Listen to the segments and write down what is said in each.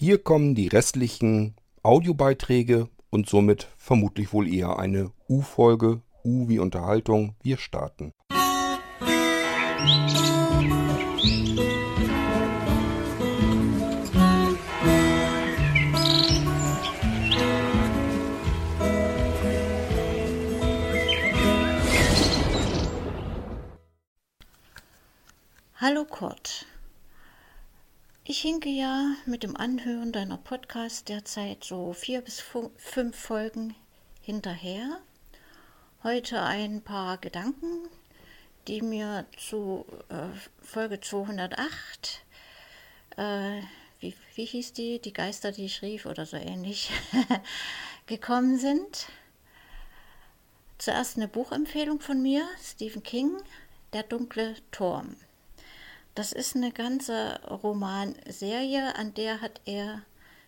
Hier kommen die restlichen Audiobeiträge und somit vermutlich wohl eher eine U-Folge, U wie Unterhaltung. Wir starten. Hallo Kurt. Ich hinke ja mit dem Anhören deiner Podcast derzeit so vier bis fünf Folgen hinterher. Heute ein paar Gedanken, die mir zu äh, Folge 208, äh, wie, wie hieß die, die Geister, die ich rief oder so ähnlich, gekommen sind. Zuerst eine Buchempfehlung von mir, Stephen King, Der dunkle Turm. Das ist eine ganze Romanserie, an der hat er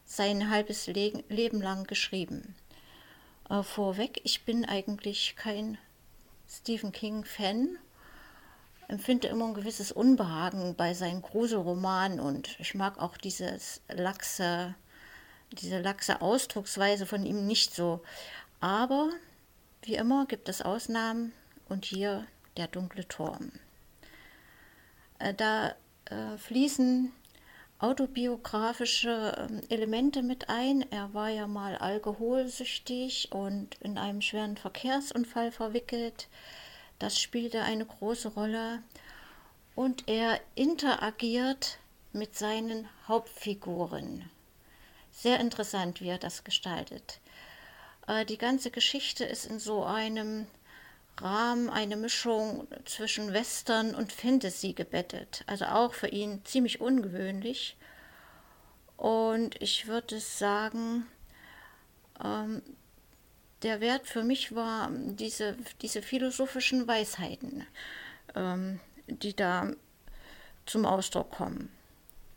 sein halbes Le Leben lang geschrieben. Äh, vorweg, ich bin eigentlich kein Stephen King-Fan, empfinde immer ein gewisses Unbehagen bei seinen Gruselromanen und ich mag auch dieses laxe, diese laxe Ausdrucksweise von ihm nicht so. Aber wie immer gibt es Ausnahmen und hier der dunkle Turm. Äh, da äh, fließen autobiografische ähm, Elemente mit ein. Er war ja mal alkoholsüchtig und in einem schweren Verkehrsunfall verwickelt. Das spielte eine große Rolle. Und er interagiert mit seinen Hauptfiguren. Sehr interessant, wie er das gestaltet. Äh, die ganze Geschichte ist in so einem Rahmen eine Mischung zwischen Western und Fantasy gebettet. Also auch für ihn ziemlich ungewöhnlich. Und ich würde sagen, ähm, der Wert für mich war diese, diese philosophischen Weisheiten, ähm, die da zum Ausdruck kommen.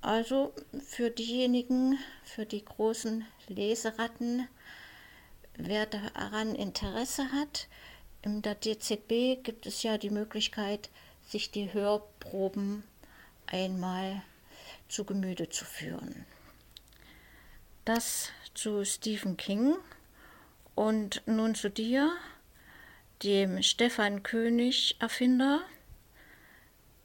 Also für diejenigen, für die großen Leseratten, wer daran Interesse hat, in der DZB gibt es ja die Möglichkeit, sich die Hörproben einmal zu Gemüte zu führen. Das zu Stephen King und nun zu dir, dem Stefan König Erfinder.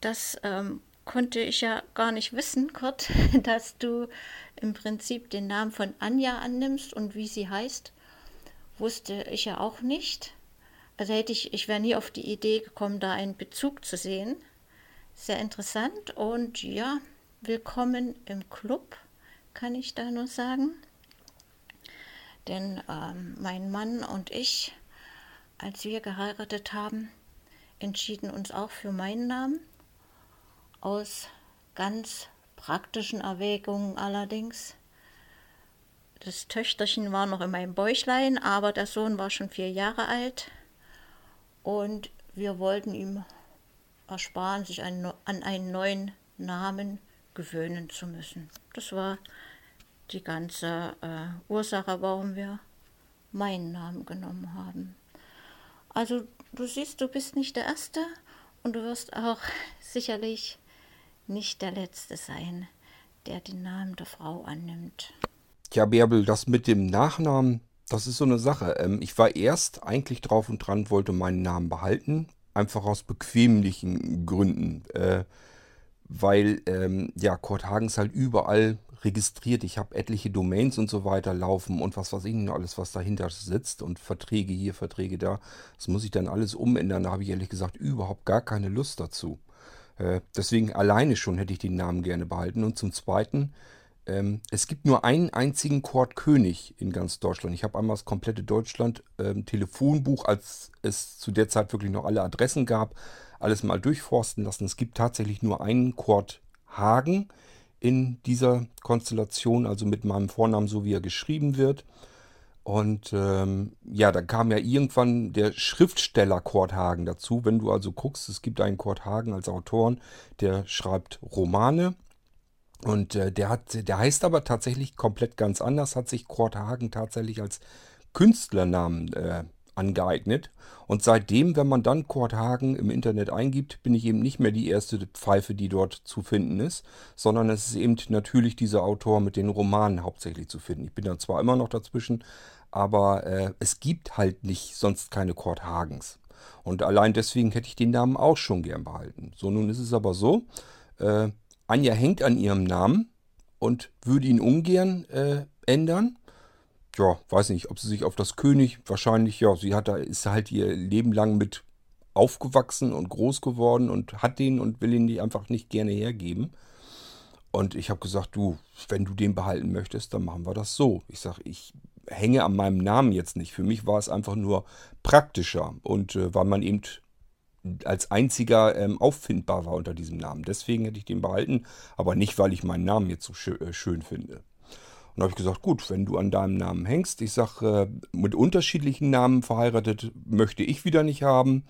Das ähm, konnte ich ja gar nicht wissen, Kurt, dass du im Prinzip den Namen von Anja annimmst und wie sie heißt, wusste ich ja auch nicht. Also hätte ich, ich wäre nie auf die Idee gekommen, da einen Bezug zu sehen. Sehr interessant und ja, willkommen im Club, kann ich da nur sagen. Denn ähm, mein Mann und ich, als wir geheiratet haben, entschieden uns auch für meinen Namen. Aus ganz praktischen Erwägungen allerdings. Das Töchterchen war noch in meinem Bäuchlein, aber der Sohn war schon vier Jahre alt. Und wir wollten ihm ersparen, sich an, an einen neuen Namen gewöhnen zu müssen. Das war die ganze äh, Ursache, warum wir meinen Namen genommen haben. Also du siehst, du bist nicht der Erste und du wirst auch sicherlich nicht der Letzte sein, der den Namen der Frau annimmt. Ja, Bärbel, das mit dem Nachnamen, das ist so eine Sache. Ähm, ich war erst eigentlich drauf und dran, wollte meinen Namen behalten. Einfach aus bequemlichen Gründen. Äh, weil, ähm, ja, Kurt Hagens halt überall registriert. Ich habe etliche Domains und so weiter laufen und was weiß ich noch alles, was dahinter sitzt und Verträge hier, Verträge da. Das muss ich dann alles umändern. Da habe ich ehrlich gesagt überhaupt gar keine Lust dazu. Äh, deswegen alleine schon hätte ich den Namen gerne behalten. Und zum Zweiten, ähm, es gibt nur einen einzigen Kord König in ganz Deutschland. Ich habe einmal das komplette Deutschland ähm, Telefonbuch, als es zu der Zeit wirklich noch alle Adressen gab, alles mal durchforsten lassen. Es gibt tatsächlich nur einen Kord Hagen in dieser Konstellation, also mit meinem Vornamen, so wie er geschrieben wird. Und ähm, ja, da kam ja irgendwann der Schriftsteller Kurt Hagen dazu. Wenn du also guckst, es gibt einen Kurt Hagen als Autoren, der schreibt Romane und äh, der hat, der heißt aber tatsächlich komplett ganz anders, hat sich Kurt Hagen tatsächlich als Künstlernamen äh, angeeignet. Und seitdem, wenn man dann Kurt Hagen im Internet eingibt, bin ich eben nicht mehr die erste Pfeife, die dort zu finden ist, sondern es ist eben natürlich dieser Autor mit den Romanen hauptsächlich zu finden. Ich bin dann zwar immer noch dazwischen, aber äh, es gibt halt nicht sonst keine Kurt Hagens. Und allein deswegen hätte ich den Namen auch schon gern behalten. So, nun ist es aber so, äh, Anja hängt an ihrem Namen und würde ihn ungern äh, ändern ja, weiß nicht, ob sie sich auf das König, wahrscheinlich, ja, sie hat da, ist halt ihr Leben lang mit aufgewachsen und groß geworden und hat den und will ihn die einfach nicht gerne hergeben. Und ich habe gesagt, du, wenn du den behalten möchtest, dann machen wir das so. Ich sage, ich hänge an meinem Namen jetzt nicht. Für mich war es einfach nur praktischer und äh, weil man eben als einziger ähm, auffindbar war unter diesem Namen. Deswegen hätte ich den behalten, aber nicht, weil ich meinen Namen jetzt so schö äh, schön finde. Und habe ich gesagt, gut, wenn du an deinem Namen hängst, ich sage, äh, mit unterschiedlichen Namen verheiratet möchte ich wieder nicht haben.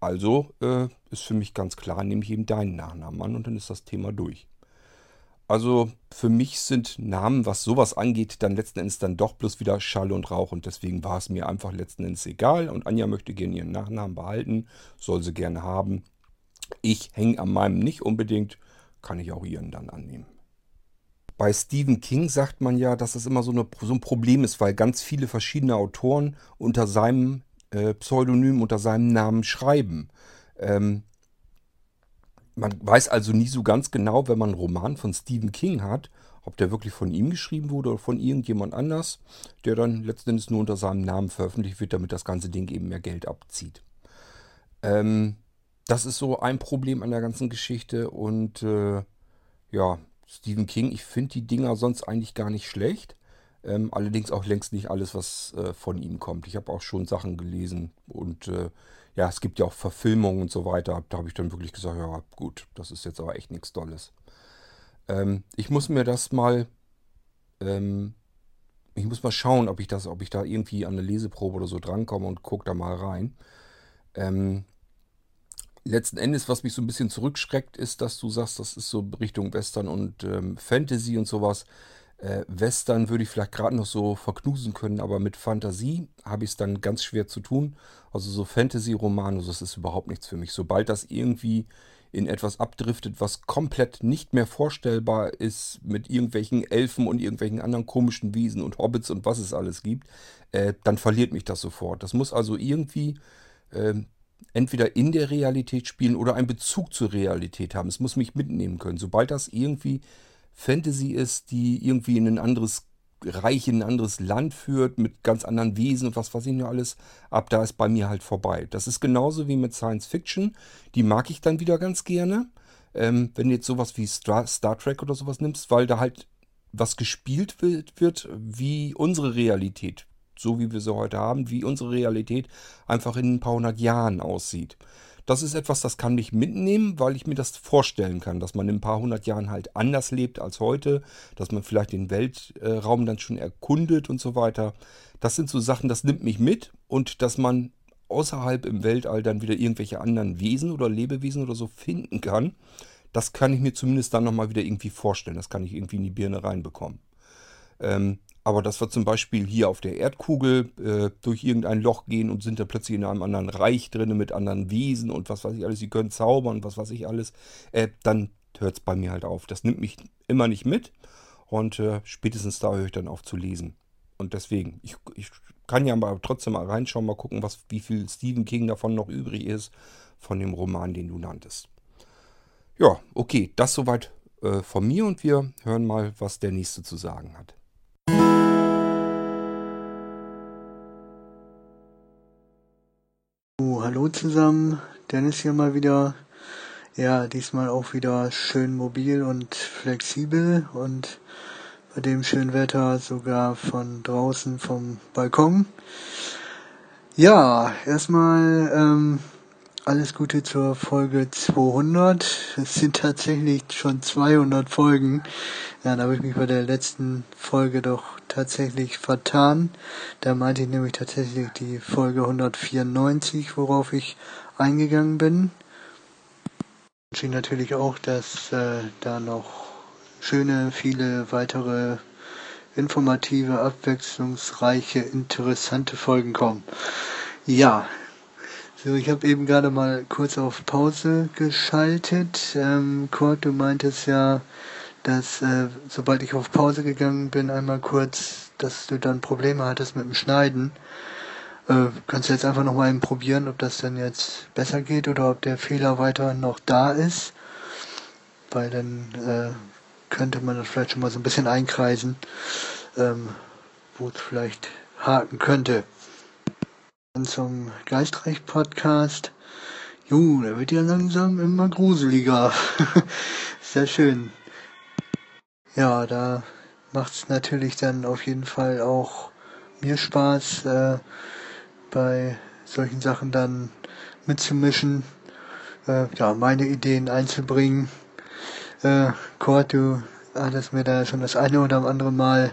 Also äh, ist für mich ganz klar, nehme ich eben deinen Nachnamen an und dann ist das Thema durch. Also für mich sind Namen, was sowas angeht, dann letzten Endes dann doch bloß wieder Schall und Rauch und deswegen war es mir einfach letzten Endes egal und Anja möchte gerne ihren Nachnamen behalten, soll sie gerne haben. Ich hänge an meinem nicht unbedingt, kann ich auch ihren dann annehmen. Bei Stephen King sagt man ja, dass das immer so, eine, so ein Problem ist, weil ganz viele verschiedene Autoren unter seinem äh, Pseudonym, unter seinem Namen schreiben. Ähm, man weiß also nie so ganz genau, wenn man einen Roman von Stephen King hat, ob der wirklich von ihm geschrieben wurde oder von irgendjemand anders, der dann letzten Endes nur unter seinem Namen veröffentlicht wird, damit das ganze Ding eben mehr Geld abzieht. Ähm, das ist so ein Problem an der ganzen Geschichte und äh, ja, Stephen King, ich finde die Dinger sonst eigentlich gar nicht schlecht. Ähm, allerdings auch längst nicht alles, was äh, von ihm kommt. Ich habe auch schon Sachen gelesen und äh, ja, es gibt ja auch Verfilmungen und so weiter. Da habe ich dann wirklich gesagt, ja gut, das ist jetzt aber echt nichts Dolles. Ähm, ich muss mir das mal, ähm, ich muss mal schauen, ob ich das, ob ich da irgendwie an eine Leseprobe oder so drankomme und gucke da mal rein. Ähm, letzten Endes, was mich so ein bisschen zurückschreckt, ist, dass du sagst, das ist so Richtung Western und ähm, Fantasy und sowas. Äh, Western würde ich vielleicht gerade noch so verknusen können, aber mit Fantasie habe ich es dann ganz schwer zu tun. Also so Fantasy-Romane, das ist überhaupt nichts für mich. Sobald das irgendwie in etwas abdriftet, was komplett nicht mehr vorstellbar ist mit irgendwelchen Elfen und irgendwelchen anderen komischen Wesen und Hobbits und was es alles gibt, äh, dann verliert mich das sofort. Das muss also irgendwie äh, entweder in der Realität spielen oder einen Bezug zur Realität haben. Es muss mich mitnehmen können. Sobald das irgendwie Fantasy ist, die irgendwie in ein anderes Reich, in ein anderes Land führt, mit ganz anderen Wesen und was weiß ich nur alles, ab da ist bei mir halt vorbei. Das ist genauso wie mit Science Fiction. Die mag ich dann wieder ganz gerne. Ähm, wenn du jetzt sowas wie Star, Star Trek oder sowas nimmst, weil da halt was gespielt wird, wird wie unsere Realität so wie wir sie heute haben, wie unsere Realität einfach in ein paar hundert Jahren aussieht. Das ist etwas, das kann mich mitnehmen, weil ich mir das vorstellen kann, dass man in ein paar hundert Jahren halt anders lebt als heute, dass man vielleicht den Weltraum dann schon erkundet und so weiter. Das sind so Sachen, das nimmt mich mit und dass man außerhalb im Weltall dann wieder irgendwelche anderen Wesen oder Lebewesen oder so finden kann, das kann ich mir zumindest dann nochmal wieder irgendwie vorstellen. Das kann ich irgendwie in die Birne reinbekommen. Ähm, aber dass wir zum Beispiel hier auf der Erdkugel äh, durch irgendein Loch gehen und sind da plötzlich in einem anderen Reich drin mit anderen Wesen und was weiß ich alles, sie können zaubern, was weiß ich alles, äh, dann hört es bei mir halt auf. Das nimmt mich immer nicht mit und äh, spätestens da höre ich dann auf zu lesen. Und deswegen, ich, ich kann ja aber trotzdem mal reinschauen, mal gucken, was, wie viel Stephen King davon noch übrig ist, von dem Roman, den du nanntest. Ja, okay, das soweit äh, von mir und wir hören mal, was der nächste zu sagen hat. Hallo zusammen, Dennis hier mal wieder. Ja, diesmal auch wieder schön mobil und flexibel und bei dem schönen Wetter sogar von draußen vom Balkon. Ja, erstmal ähm, alles Gute zur Folge 200. Es sind tatsächlich schon 200 Folgen. Ja, da habe ich mich bei der letzten Folge doch tatsächlich vertan. Da meinte ich nämlich tatsächlich die Folge 194, worauf ich eingegangen bin. Ich wünsche natürlich auch, dass äh, da noch schöne, viele weitere informative, abwechslungsreiche, interessante Folgen kommen. Ja, so ich habe eben gerade mal kurz auf Pause geschaltet. Ähm, Kurt, du meintest ja, dass äh, sobald ich auf Pause gegangen bin, einmal kurz, dass du dann Probleme hattest mit dem Schneiden. Äh, kannst du jetzt einfach nochmal eben probieren, ob das dann jetzt besser geht oder ob der Fehler weiterhin noch da ist. Weil dann äh, könnte man das vielleicht schon mal so ein bisschen einkreisen, ähm, wo es vielleicht haken könnte. Zum Geistreich-Podcast. Jo, der wird ja langsam immer gruseliger. Sehr schön. Ja, da macht's natürlich dann auf jeden Fall auch mir Spaß, äh, bei solchen Sachen dann mitzumischen, äh, ja, meine Ideen einzubringen. Äh, Kurt, du hattest mir da schon das eine oder andere Mal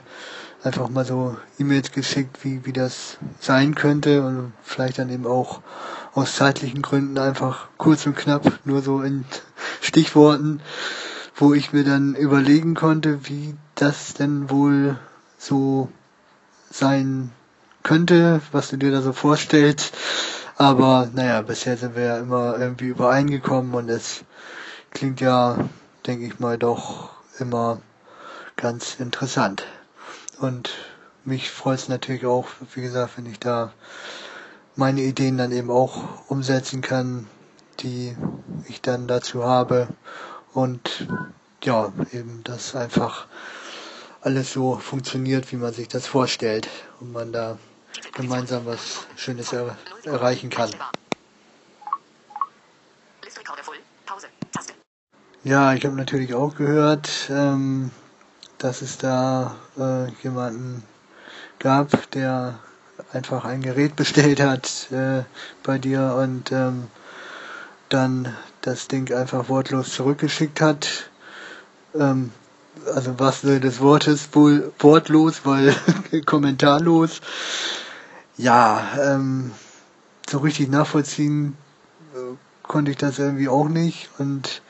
einfach mal so E-Mails geschickt, wie, wie das sein könnte und vielleicht dann eben auch aus zeitlichen Gründen einfach kurz und knapp, nur so in Stichworten, wo ich mir dann überlegen konnte, wie das denn wohl so sein könnte, was du dir da so vorstellst. Aber naja, bisher sind wir ja immer irgendwie übereingekommen und es klingt ja, denke ich mal, doch immer ganz interessant. Und mich freut es natürlich auch, wie gesagt, wenn ich da meine Ideen dann eben auch umsetzen kann, die ich dann dazu habe. Und ja, eben, dass einfach alles so funktioniert, wie man sich das vorstellt und man da gemeinsam was Schönes er erreichen kann. Ja, ich habe natürlich auch gehört, ähm, dass es da äh, jemanden gab, der einfach ein Gerät bestellt hat äh, bei dir und ähm, dann das Ding einfach wortlos zurückgeschickt hat. Ähm, also was des Wortes wohl wortlos, weil kommentarlos. Ja, ähm, so richtig nachvollziehen äh, konnte ich das irgendwie auch nicht und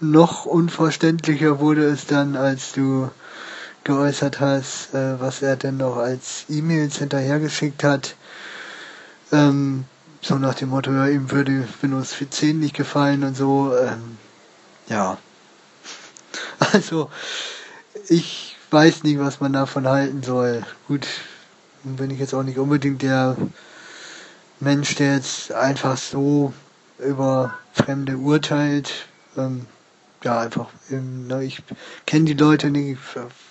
noch unverständlicher wurde es dann, als du geäußert hast, äh, was er denn noch als E-Mails hinterhergeschickt hat. Ähm, so nach dem Motto, ja, ihm würde Windows 10 nicht gefallen und so. Ähm, ja. Also, ich weiß nicht, was man davon halten soll. Gut, bin ich jetzt auch nicht unbedingt der Mensch, der jetzt einfach so über Fremde urteilt. Ähm, ja, einfach, ähm, ne, ich kenne die Leute nicht,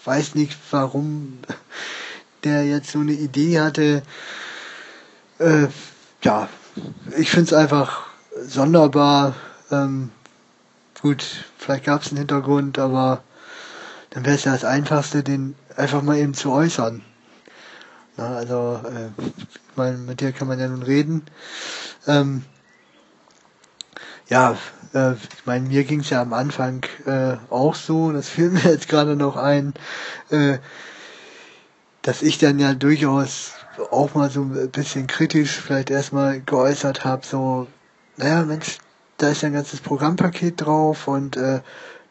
weiß nicht, warum der jetzt so eine Idee hatte. Äh, ja, ich finde es einfach sonderbar. Ähm, gut, vielleicht gab es einen Hintergrund, aber dann wäre es ja das Einfachste, den einfach mal eben zu äußern. Na, also, äh, ich meine, mit dir kann man ja nun reden. Ähm, ja, äh, ich meine, mir ging es ja am Anfang äh, auch so, das fällt mir jetzt gerade noch ein, äh, dass ich dann ja durchaus auch mal so ein bisschen kritisch vielleicht erstmal geäußert habe, so, naja, Mensch, da ist ja ein ganzes Programmpaket drauf und äh,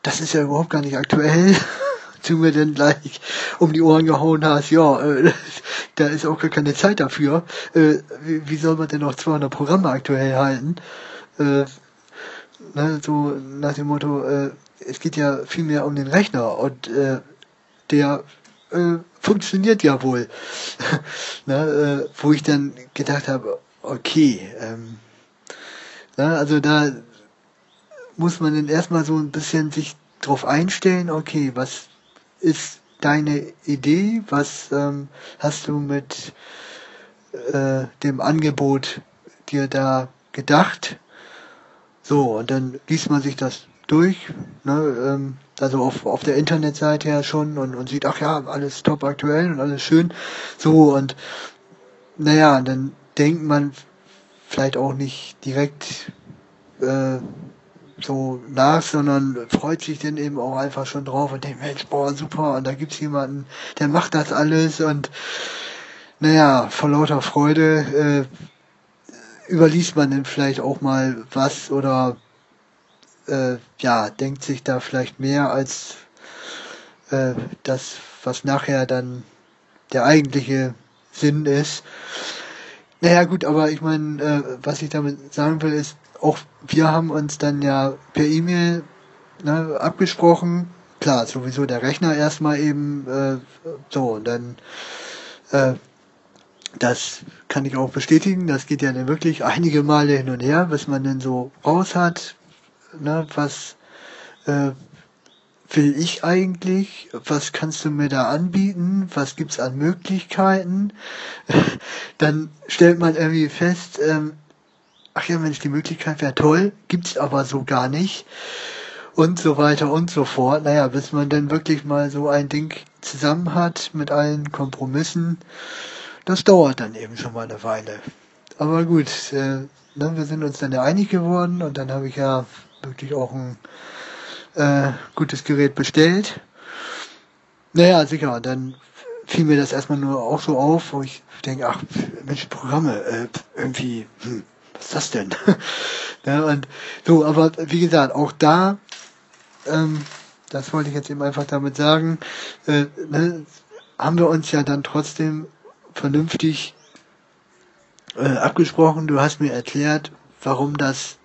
das ist ja überhaupt gar nicht aktuell. du mir dann gleich um die Ohren gehauen hast, ja, äh, da ist auch gar keine Zeit dafür. Äh, wie, wie soll man denn noch 200 Programme aktuell halten? Äh, ne, so nach dem Motto, äh, es geht ja viel mehr um den Rechner und äh, der äh, funktioniert ja wohl. ne, äh, wo ich dann gedacht habe, okay, ähm, ne, also da muss man dann erstmal so ein bisschen sich drauf einstellen, okay, was ist deine Idee, was ähm, hast du mit äh, dem Angebot dir da gedacht so, und dann liest man sich das durch, ne, ähm, also auf, auf der Internetseite ja schon und, und sieht, ach ja, alles top aktuell und alles schön. So, und naja, dann denkt man vielleicht auch nicht direkt äh, so nach, sondern freut sich dann eben auch einfach schon drauf und denkt, Mensch, boah, super, und da gibt's jemanden, der macht das alles und naja, vor lauter Freude äh, überliest man denn vielleicht auch mal was oder äh, ja, denkt sich da vielleicht mehr als äh, das, was nachher dann der eigentliche Sinn ist. Naja gut, aber ich meine, äh, was ich damit sagen will, ist, auch wir haben uns dann ja per E-Mail ne, abgesprochen. Klar, sowieso der Rechner erstmal eben äh, so und dann äh, das kann ich auch bestätigen. Das geht ja dann wirklich einige Male hin und her, bis man dann so raus hat, ne, was äh, will ich eigentlich? Was kannst du mir da anbieten? Was gibt's an Möglichkeiten? Dann stellt man irgendwie fest, ähm, ach ja, Mensch, die Möglichkeit wäre toll, gibt's aber so gar nicht. Und so weiter und so fort. Naja, bis man dann wirklich mal so ein Ding zusammen hat mit allen Kompromissen, das dauert dann eben schon mal eine Weile. Aber gut, äh, ne, wir sind uns dann ja einig geworden und dann habe ich ja wirklich auch ein äh, gutes Gerät bestellt. Naja, sicher, dann fiel mir das erstmal nur auch so auf, wo ich denke, ach, Mensch, Programme, äh, irgendwie, hm, was ist das denn? ja, und so, aber wie gesagt, auch da, ähm, das wollte ich jetzt eben einfach damit sagen, äh, ne, haben wir uns ja dann trotzdem vernünftig äh, abgesprochen. Du hast mir erklärt, warum das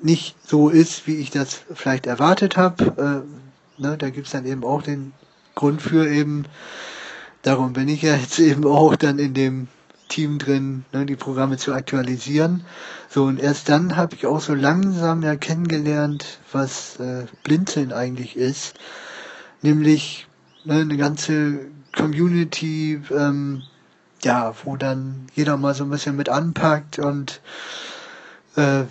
nicht so ist, wie ich das vielleicht erwartet habe. Äh, ne, da gibt's dann eben auch den Grund für eben, darum bin ich ja jetzt eben auch dann in dem Team drin, ne, die Programme zu aktualisieren. So, und erst dann habe ich auch so langsam ja kennengelernt, was äh, Blinzeln eigentlich ist. Nämlich ne, eine ganze Community, ähm, ja, wo dann jeder mal so ein bisschen mit anpackt und äh,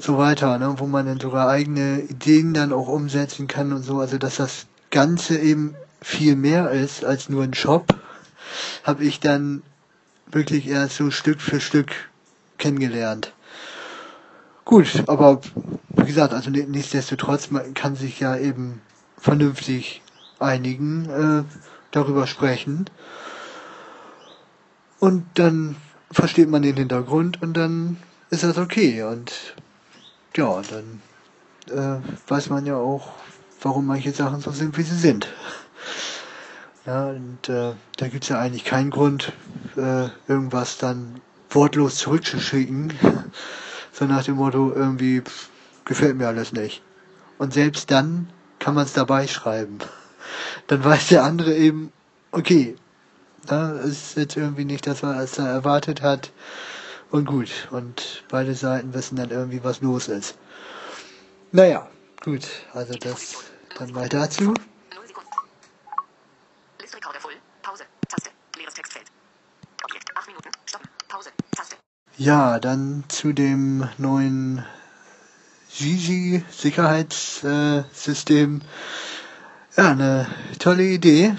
so weiter, ne, wo man dann sogar eigene Ideen dann auch umsetzen kann und so. Also dass das Ganze eben viel mehr ist als nur ein Shop, habe ich dann wirklich erst so Stück für Stück kennengelernt. Gut, aber wie gesagt, also nichtsdestotrotz, man kann sich ja eben vernünftig einigen, äh, darüber sprechen. Und dann versteht man den Hintergrund und dann ist das okay. Und ja, dann äh, weiß man ja auch, warum manche Sachen so sind, wie sie sind. Ja, und äh, da gibt's ja eigentlich keinen Grund, äh, irgendwas dann wortlos zurückzuschicken, so nach dem Motto, irgendwie pff, gefällt mir alles nicht. Und selbst dann kann man es dabei schreiben. Dann weiß der andere eben, okay, da ist jetzt irgendwie nicht das, was er erwartet hat und gut. Und beide Seiten wissen dann irgendwie, was los ist. Naja, gut. Also das dann mal dazu. Ja, dann zu dem neuen Gigi Sicherheitssystem. Ja, eine tolle Idee.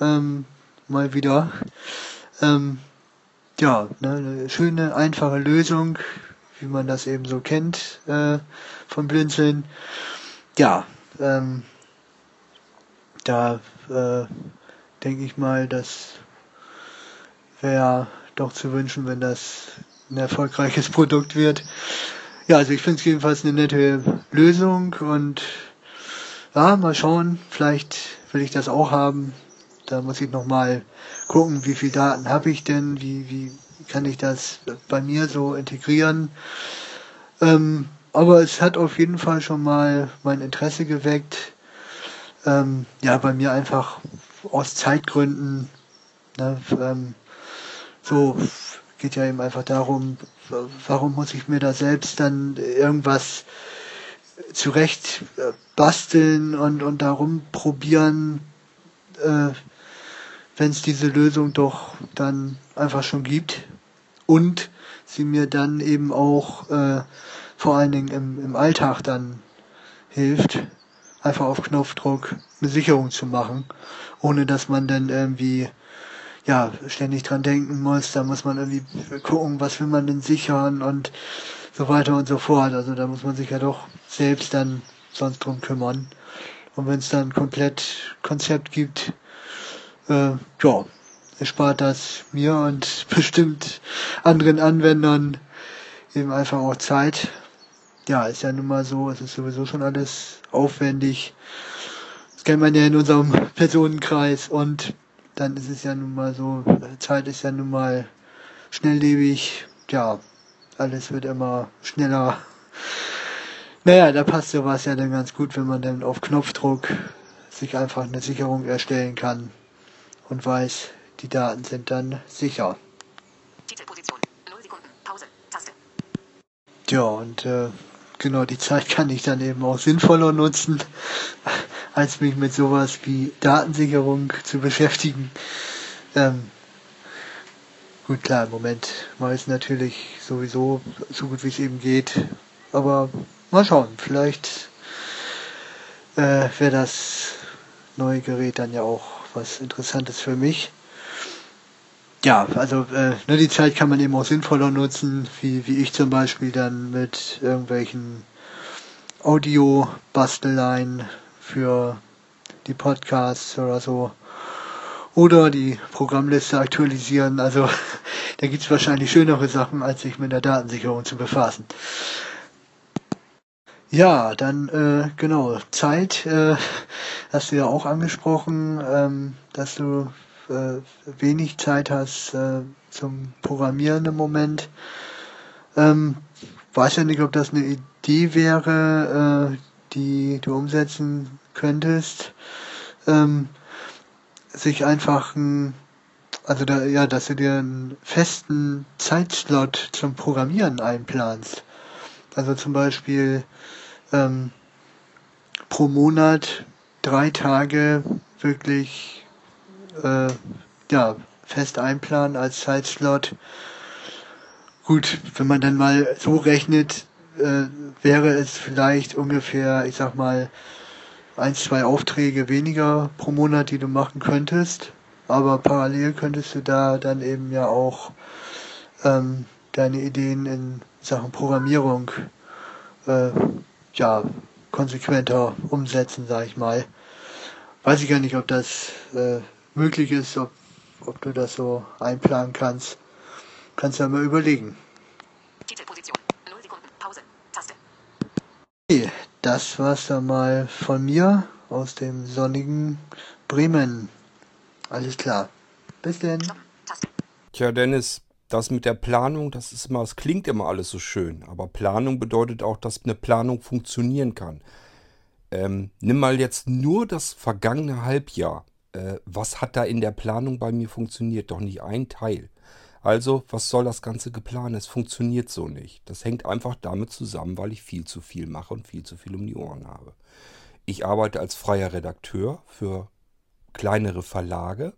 Ähm, mal wieder. Ähm, ja, ne, eine schöne, einfache Lösung, wie man das eben so kennt äh, von Blinzeln. Ja, ähm, da äh, denke ich mal, das wäre doch zu wünschen, wenn das ein erfolgreiches Produkt wird. Ja, also ich finde es jedenfalls eine nette Lösung und ja, mal schauen, vielleicht will ich das auch haben. Da muss ich nochmal gucken, wie viel Daten habe ich denn, wie, wie kann ich das bei mir so integrieren. Ähm, aber es hat auf jeden Fall schon mal mein Interesse geweckt. Ähm, ja, bei mir einfach aus Zeitgründen. Ne, ähm, so geht ja eben einfach darum, warum muss ich mir da selbst dann irgendwas zurecht äh, basteln und, und darum probieren, äh, wenn es diese Lösung doch dann einfach schon gibt und sie mir dann eben auch äh, vor allen Dingen im, im Alltag dann hilft, einfach auf Knopfdruck eine Sicherung zu machen, ohne dass man dann irgendwie ja ständig dran denken muss. Da muss man irgendwie gucken, was will man denn sichern und so weiter und so fort. Also da muss man sich ja doch selbst dann sonst drum kümmern. Und wenn es dann komplett Konzept gibt, äh, ja, erspart das mir und bestimmt anderen Anwendern eben einfach auch Zeit. Ja, ist ja nun mal so, es ist sowieso schon alles aufwendig. Das kennt man ja in unserem Personenkreis und dann ist es ja nun mal so, Zeit ist ja nun mal schnelllebig, ja, alles wird immer schneller. Naja, da passt sowas ja dann ganz gut, wenn man dann auf Knopfdruck sich einfach eine Sicherung erstellen kann und weiß, die Daten sind dann sicher. Titelposition, 0 Sekunden, Pause, Taste. Ja, und äh, genau die Zeit kann ich dann eben auch sinnvoller nutzen, als mich mit sowas wie Datensicherung zu beschäftigen. Ähm, gut, klar, im Moment es natürlich sowieso so gut wie es eben geht, aber mal schauen, vielleicht äh, wäre das neue Gerät dann ja auch was Interessantes für mich. Ja, also äh, ne, die Zeit kann man eben auch sinnvoller nutzen, wie, wie ich zum Beispiel dann mit irgendwelchen Audio-Basteleien für die Podcasts oder so. Oder die Programmliste aktualisieren. Also da gibt es wahrscheinlich schönere Sachen, als sich mit der Datensicherung zu befassen. Ja, dann äh, genau, Zeit äh, hast du ja auch angesprochen, ähm, dass du äh, wenig Zeit hast äh, zum Programmieren im Moment. Ähm, weiß ja nicht, ob das eine Idee wäre, äh, die du umsetzen könntest. Ähm, sich einfach ein, also da, ja, dass du dir einen festen Zeitslot zum Programmieren einplanst. Also zum Beispiel ähm, pro Monat drei Tage wirklich äh, ja, fest einplanen als Zeitslot. Gut, wenn man dann mal so rechnet, äh, wäre es vielleicht ungefähr, ich sag mal, ein, zwei Aufträge weniger pro Monat, die du machen könntest. Aber parallel könntest du da dann eben ja auch ähm, deine Ideen in Sachen Programmierung äh, ja, konsequenter umsetzen, sag ich mal. Weiß ich gar nicht, ob das äh, möglich ist, ob, ob du das so einplanen kannst. Kannst du ja mal überlegen. Titelposition. 0 Sekunden. Pause. Taste. Okay, das war's dann mal von mir aus dem sonnigen Bremen. Alles klar. Bis denn. Tja, Dennis, das mit der Planung, das ist immer, es klingt immer alles so schön, aber Planung bedeutet auch, dass eine Planung funktionieren kann. Ähm, nimm mal jetzt nur das vergangene Halbjahr. Äh, was hat da in der Planung bei mir funktioniert? Doch nicht ein Teil. Also, was soll das Ganze geplant? Es funktioniert so nicht. Das hängt einfach damit zusammen, weil ich viel zu viel mache und viel zu viel um die Ohren habe. Ich arbeite als freier Redakteur für kleinere Verlage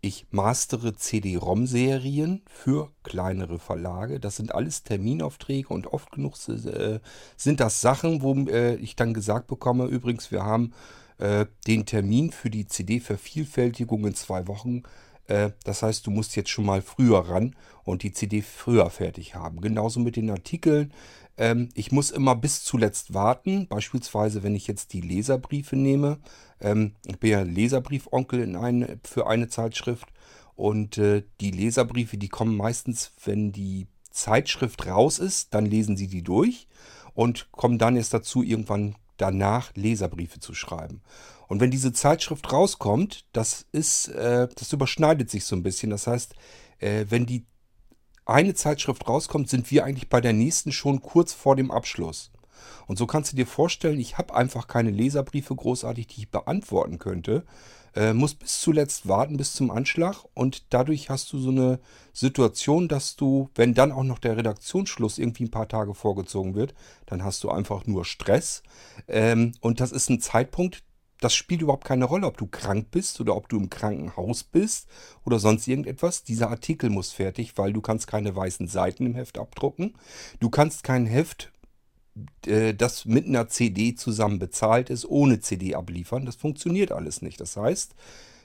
ich mastere CD-ROM-Serien für kleinere Verlage. Das sind alles Terminaufträge und oft genug äh, sind das Sachen, wo äh, ich dann gesagt bekomme, übrigens, wir haben äh, den Termin für die CD-Vervielfältigung in zwei Wochen. Äh, das heißt, du musst jetzt schon mal früher ran und die CD früher fertig haben. Genauso mit den Artikeln. Ähm, ich muss immer bis zuletzt warten. Beispielsweise, wenn ich jetzt die Leserbriefe nehme ähm, ich bin ja Leserbriefonkel in eine, für eine Zeitschrift und äh, die Leserbriefe, die kommen meistens, wenn die Zeitschrift raus ist, dann lesen sie die durch und kommen dann erst dazu, irgendwann danach Leserbriefe zu schreiben. Und wenn diese Zeitschrift rauskommt, das ist, äh, das überschneidet sich so ein bisschen. Das heißt, äh, wenn die eine Zeitschrift rauskommt, sind wir eigentlich bei der nächsten schon kurz vor dem Abschluss. Und so kannst du dir vorstellen, ich habe einfach keine Leserbriefe großartig, die ich beantworten könnte. Äh, muss bis zuletzt warten, bis zum Anschlag. Und dadurch hast du so eine Situation, dass du, wenn dann auch noch der Redaktionsschluss irgendwie ein paar Tage vorgezogen wird, dann hast du einfach nur Stress. Ähm, und das ist ein Zeitpunkt, das spielt überhaupt keine Rolle, ob du krank bist oder ob du im Krankenhaus bist oder sonst irgendetwas. Dieser Artikel muss fertig, weil du kannst keine weißen Seiten im Heft abdrucken. Du kannst kein Heft äh, das mit einer CD zusammen bezahlt ist, ohne CD abliefern. Das funktioniert alles nicht. Das heißt,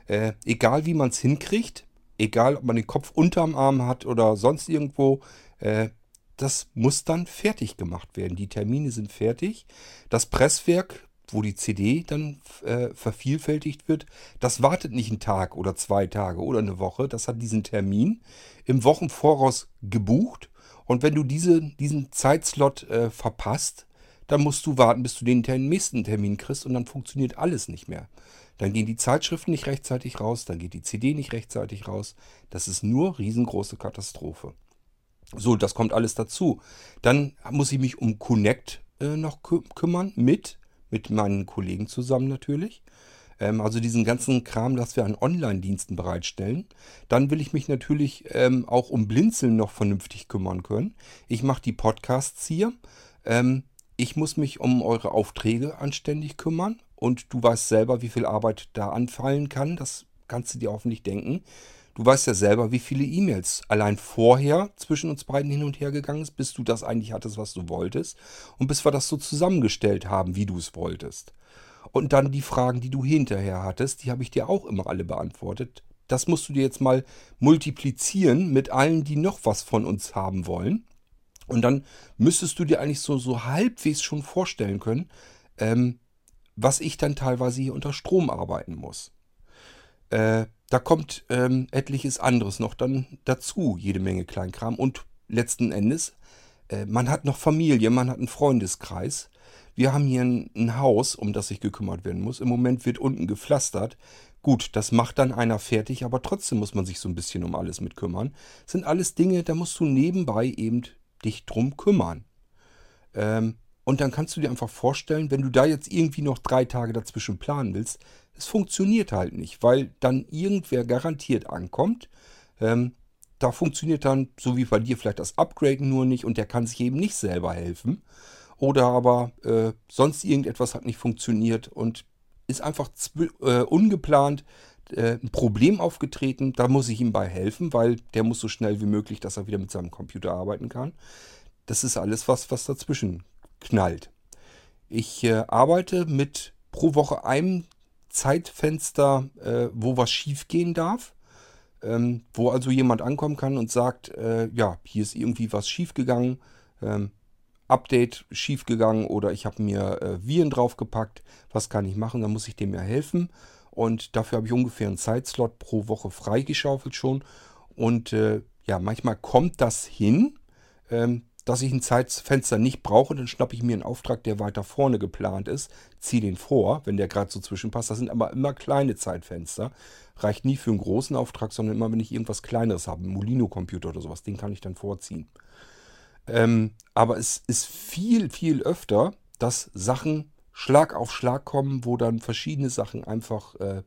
äh, egal wie man es hinkriegt, egal ob man den Kopf unterm Arm hat oder sonst irgendwo, äh, das muss dann fertig gemacht werden. Die Termine sind fertig. Das Presswerk, wo die CD dann äh, vervielfältigt wird, das wartet nicht einen Tag oder zwei Tage oder eine Woche. Das hat diesen Termin im Wochenvoraus gebucht und wenn du diese, diesen Zeitslot äh, verpasst, dann musst du warten, bis du den nächsten Termin kriegst und dann funktioniert alles nicht mehr. Dann gehen die Zeitschriften nicht rechtzeitig raus, dann geht die CD nicht rechtzeitig raus. Das ist nur riesengroße Katastrophe. So, das kommt alles dazu. Dann muss ich mich um Connect äh, noch kü kümmern, mit, mit meinen Kollegen zusammen natürlich. Ähm, also diesen ganzen Kram, das wir an Online-Diensten bereitstellen. Dann will ich mich natürlich ähm, auch um Blinzeln noch vernünftig kümmern können. Ich mache die Podcasts hier. Ähm, ich muss mich um eure Aufträge anständig kümmern. Und du weißt selber, wie viel Arbeit da anfallen kann. Das kannst du dir hoffentlich denken. Du weißt ja selber, wie viele E-Mails allein vorher zwischen uns beiden hin und her gegangen ist, bis du das eigentlich hattest, was du wolltest. Und bis wir das so zusammengestellt haben, wie du es wolltest. Und dann die Fragen, die du hinterher hattest, die habe ich dir auch immer alle beantwortet. Das musst du dir jetzt mal multiplizieren mit allen, die noch was von uns haben wollen. Und dann müsstest du dir eigentlich so, so halbwegs schon vorstellen können, ähm, was ich dann teilweise hier unter Strom arbeiten muss. Äh, da kommt ähm, etliches anderes noch dann dazu, jede Menge Kleinkram. Und letzten Endes, äh, man hat noch Familie, man hat einen Freundeskreis. Wir haben hier ein, ein Haus, um das sich gekümmert werden muss. Im Moment wird unten gepflastert. Gut, das macht dann einer fertig, aber trotzdem muss man sich so ein bisschen um alles mit kümmern. Das sind alles Dinge, da musst du nebenbei eben dich drum kümmern. Ähm, und dann kannst du dir einfach vorstellen, wenn du da jetzt irgendwie noch drei Tage dazwischen planen willst, es funktioniert halt nicht, weil dann irgendwer garantiert ankommt. Ähm, da funktioniert dann, so wie bei dir, vielleicht das Upgraden nur nicht und der kann sich eben nicht selber helfen. Oder aber äh, sonst irgendetwas hat nicht funktioniert und ist einfach äh, ungeplant äh, ein Problem aufgetreten. Da muss ich ihm bei helfen, weil der muss so schnell wie möglich, dass er wieder mit seinem Computer arbeiten kann. Das ist alles, was, was dazwischen knallt. Ich äh, arbeite mit pro Woche einem Zeitfenster, äh, wo was schiefgehen darf. Ähm, wo also jemand ankommen kann und sagt, äh, ja, hier ist irgendwie was schiefgegangen, ähm, Update schiefgegangen oder ich habe mir äh, Viren draufgepackt, was kann ich machen, dann muss ich dem ja helfen. Und dafür habe ich ungefähr einen Zeitslot pro Woche freigeschaufelt schon. Und äh, ja, manchmal kommt das hin. Ähm, dass ich ein Zeitfenster nicht brauche, dann schnappe ich mir einen Auftrag, der weiter vorne geplant ist, ziehe den vor, wenn der gerade so zwischenpasst. Das sind aber immer kleine Zeitfenster. Reicht nie für einen großen Auftrag, sondern immer, wenn ich irgendwas Kleineres habe, einen Molino-Computer oder sowas, den kann ich dann vorziehen. Ähm, aber es ist viel, viel öfter, dass Sachen Schlag auf Schlag kommen, wo dann verschiedene Sachen einfach, äh,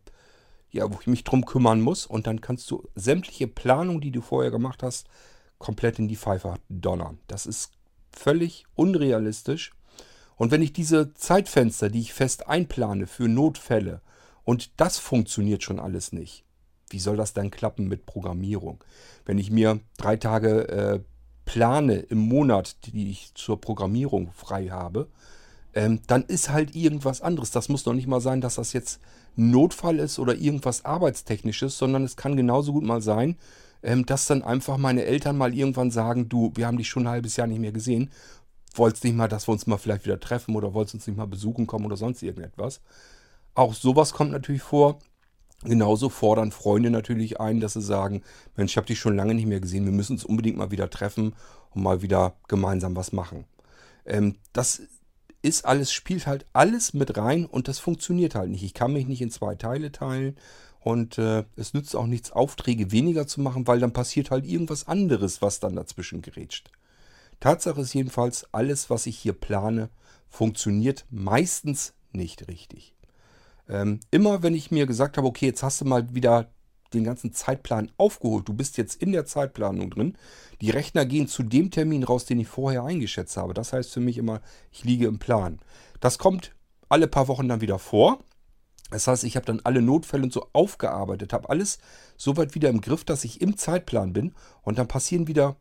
ja, wo ich mich drum kümmern muss. Und dann kannst du sämtliche Planung, die du vorher gemacht hast, komplett in die Pfeife donnern. Das ist völlig unrealistisch. Und wenn ich diese Zeitfenster, die ich fest einplane für Notfälle, und das funktioniert schon alles nicht, wie soll das dann klappen mit Programmierung? Wenn ich mir drei Tage äh, plane im Monat, die ich zur Programmierung frei habe, ähm, dann ist halt irgendwas anderes. Das muss doch nicht mal sein, dass das jetzt Notfall ist oder irgendwas Arbeitstechnisches, sondern es kann genauso gut mal sein, ähm, dass dann einfach meine Eltern mal irgendwann sagen, du, wir haben dich schon ein halbes Jahr nicht mehr gesehen, wolltest nicht mal, dass wir uns mal vielleicht wieder treffen oder wolltest uns nicht mal besuchen kommen oder sonst irgendetwas. Auch sowas kommt natürlich vor. Genauso fordern Freunde natürlich ein, dass sie sagen, Mensch, ich habe dich schon lange nicht mehr gesehen, wir müssen uns unbedingt mal wieder treffen und mal wieder gemeinsam was machen. Ähm, das ist alles, spielt halt alles mit rein und das funktioniert halt nicht. Ich kann mich nicht in zwei Teile teilen und äh, es nützt auch nichts, Aufträge weniger zu machen, weil dann passiert halt irgendwas anderes, was dann dazwischen gerätscht. Tatsache ist jedenfalls, alles, was ich hier plane, funktioniert meistens nicht richtig. Ähm, immer wenn ich mir gesagt habe, okay, jetzt hast du mal wieder den ganzen Zeitplan aufgeholt, du bist jetzt in der Zeitplanung drin, die Rechner gehen zu dem Termin raus, den ich vorher eingeschätzt habe. Das heißt für mich immer, ich liege im Plan. Das kommt alle paar Wochen dann wieder vor. Das heißt, ich habe dann alle Notfälle so aufgearbeitet, habe alles so weit wieder im Griff, dass ich im Zeitplan bin und dann passieren wieder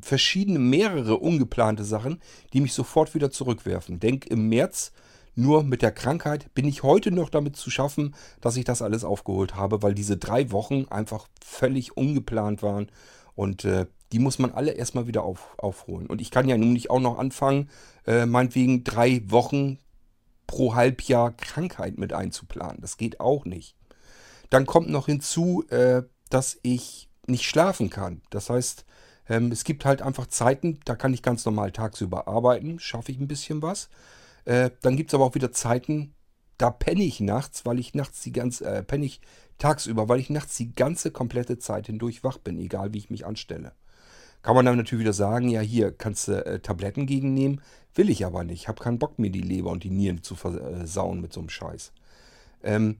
verschiedene, mehrere ungeplante Sachen, die mich sofort wieder zurückwerfen. Denk im März nur mit der Krankheit bin ich heute noch damit zu schaffen, dass ich das alles aufgeholt habe, weil diese drei Wochen einfach völlig ungeplant waren und äh, die muss man alle erstmal wieder auf, aufholen. Und ich kann ja nun nicht auch noch anfangen, äh, meinetwegen drei Wochen pro Halbjahr Krankheit mit einzuplanen. Das geht auch nicht. Dann kommt noch hinzu, äh, dass ich nicht schlafen kann. Das heißt, ähm, es gibt halt einfach Zeiten, da kann ich ganz normal tagsüber arbeiten, schaffe ich ein bisschen was. Äh, dann gibt es aber auch wieder Zeiten, da penne ich nachts, weil ich nachts die ganze, äh, penne ich tagsüber, weil ich nachts die ganze komplette Zeit hindurch wach bin, egal wie ich mich anstelle. Kann man dann natürlich wieder sagen, ja hier kannst du äh, Tabletten gegennehmen. Will ich aber nicht. Hab keinen Bock mir die Leber und die Nieren zu versauen mit so einem Scheiß. Ähm,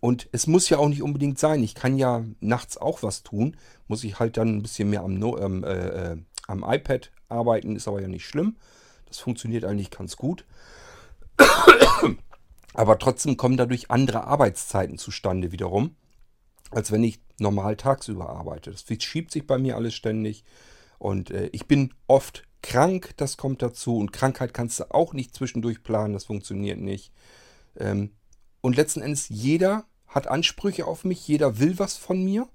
und es muss ja auch nicht unbedingt sein. Ich kann ja nachts auch was tun. Muss ich halt dann ein bisschen mehr am, no ähm, äh, äh, am iPad arbeiten, ist aber ja nicht schlimm. Das funktioniert eigentlich ganz gut. Aber trotzdem kommen dadurch andere Arbeitszeiten zustande wiederum, als wenn ich normal tagsüber arbeite. Das schiebt sich bei mir alles ständig. Und äh, ich bin oft krank, das kommt dazu. Und Krankheit kannst du auch nicht zwischendurch planen, das funktioniert nicht. Ähm, und letzten Endes, jeder hat Ansprüche auf mich, jeder will was von mir.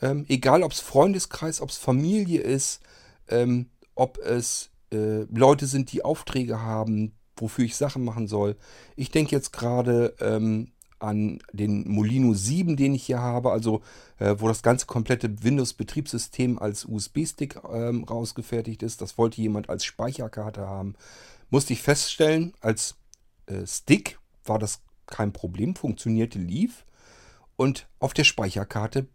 Ähm, egal, ob es Freundeskreis, ob es Familie ist, ähm, ob es äh, Leute sind, die Aufträge haben, wofür ich Sachen machen soll. Ich denke jetzt gerade ähm, an den Molino 7, den ich hier habe, also äh, wo das ganze komplette Windows-Betriebssystem als USB-Stick ähm, rausgefertigt ist. Das wollte jemand als Speicherkarte haben. Musste ich feststellen, als äh, Stick war das kein Problem, funktionierte, lief. Und auf der Speicherkarte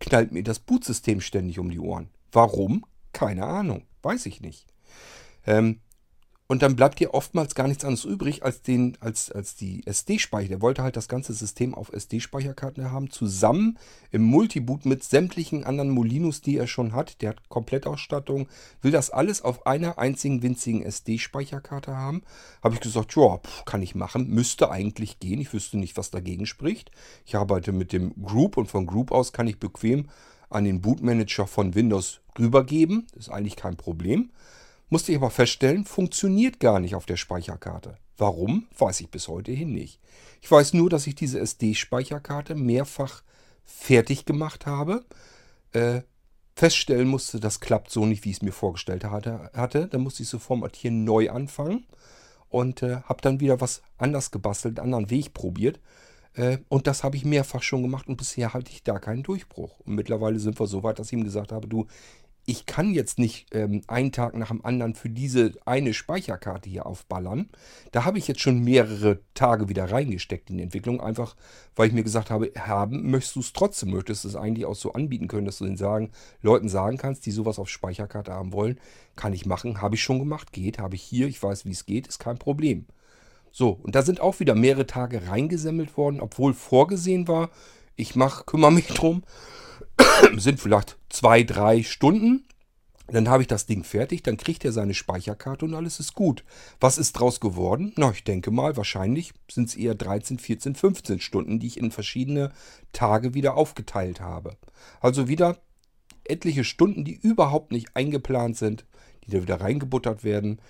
knallt mir das Bootsystem ständig um die Ohren. Warum? Keine Ahnung. Weiß ich nicht. Ähm, und dann bleibt dir oftmals gar nichts anderes übrig als, den, als, als die SD-Speicher. Der wollte halt das ganze System auf SD-Speicherkarten haben, zusammen im Multiboot mit sämtlichen anderen Molinos, die er schon hat. Der hat Komplettausstattung, will das alles auf einer einzigen winzigen SD-Speicherkarte haben. Habe ich gesagt, ja, kann ich machen, müsste eigentlich gehen. Ich wüsste nicht, was dagegen spricht. Ich arbeite mit dem Group und von Group aus kann ich bequem an den Bootmanager von Windows rübergeben. Das ist eigentlich kein Problem. Musste ich aber feststellen, funktioniert gar nicht auf der Speicherkarte. Warum, weiß ich bis heute hin nicht. Ich weiß nur, dass ich diese SD-Speicherkarte mehrfach fertig gemacht habe. Äh, feststellen musste, das klappt so nicht, wie ich es mir vorgestellt hatte. hatte. Dann musste ich so formatieren, neu anfangen und äh, habe dann wieder was anders gebastelt, einen anderen Weg probiert. Äh, und das habe ich mehrfach schon gemacht und bisher hatte ich da keinen Durchbruch. Und mittlerweile sind wir so weit, dass ich ihm gesagt habe, du, ich kann jetzt nicht ähm, einen Tag nach dem anderen für diese eine Speicherkarte hier aufballern. Da habe ich jetzt schon mehrere Tage wieder reingesteckt in die Entwicklung, einfach weil ich mir gesagt habe, haben möchtest du es trotzdem, möchtest du es eigentlich auch so anbieten können, dass du den sagen, Leuten sagen kannst, die sowas auf Speicherkarte haben wollen, kann ich machen, habe ich schon gemacht, geht, habe ich hier, ich weiß, wie es geht, ist kein Problem. So, und da sind auch wieder mehrere Tage reingesammelt worden, obwohl vorgesehen war, ich mach, kümmere mich drum sind vielleicht zwei, drei Stunden. Dann habe ich das Ding fertig, dann kriegt er seine Speicherkarte und alles ist gut. Was ist draus geworden? Na, ich denke mal, wahrscheinlich sind es eher 13, 14, 15 Stunden, die ich in verschiedene Tage wieder aufgeteilt habe. Also wieder etliche Stunden, die überhaupt nicht eingeplant sind, die da wieder reingebuttert werden.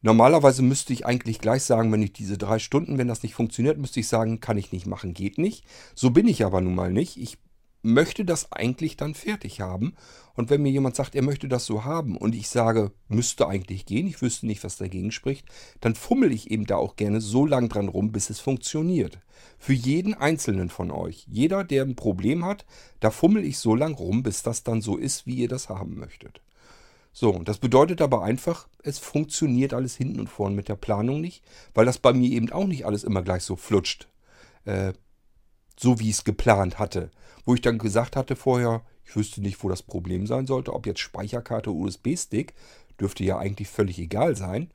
Normalerweise müsste ich eigentlich gleich sagen, wenn ich diese drei Stunden, wenn das nicht funktioniert, müsste ich sagen, kann ich nicht machen, geht nicht. So bin ich aber nun mal nicht. Ich möchte das eigentlich dann fertig haben. Und wenn mir jemand sagt, er möchte das so haben und ich sage, müsste eigentlich gehen, ich wüsste nicht, was dagegen spricht, dann fummel ich eben da auch gerne so lang dran rum, bis es funktioniert. Für jeden einzelnen von euch. Jeder, der ein Problem hat, da fummel ich so lang rum, bis das dann so ist, wie ihr das haben möchtet. So, und das bedeutet aber einfach, es funktioniert alles hinten und vorn mit der Planung nicht, weil das bei mir eben auch nicht alles immer gleich so flutscht. Äh, so wie ich es geplant hatte. Wo ich dann gesagt hatte vorher, ich wüsste nicht, wo das Problem sein sollte, ob jetzt Speicherkarte oder USB-Stick, dürfte ja eigentlich völlig egal sein.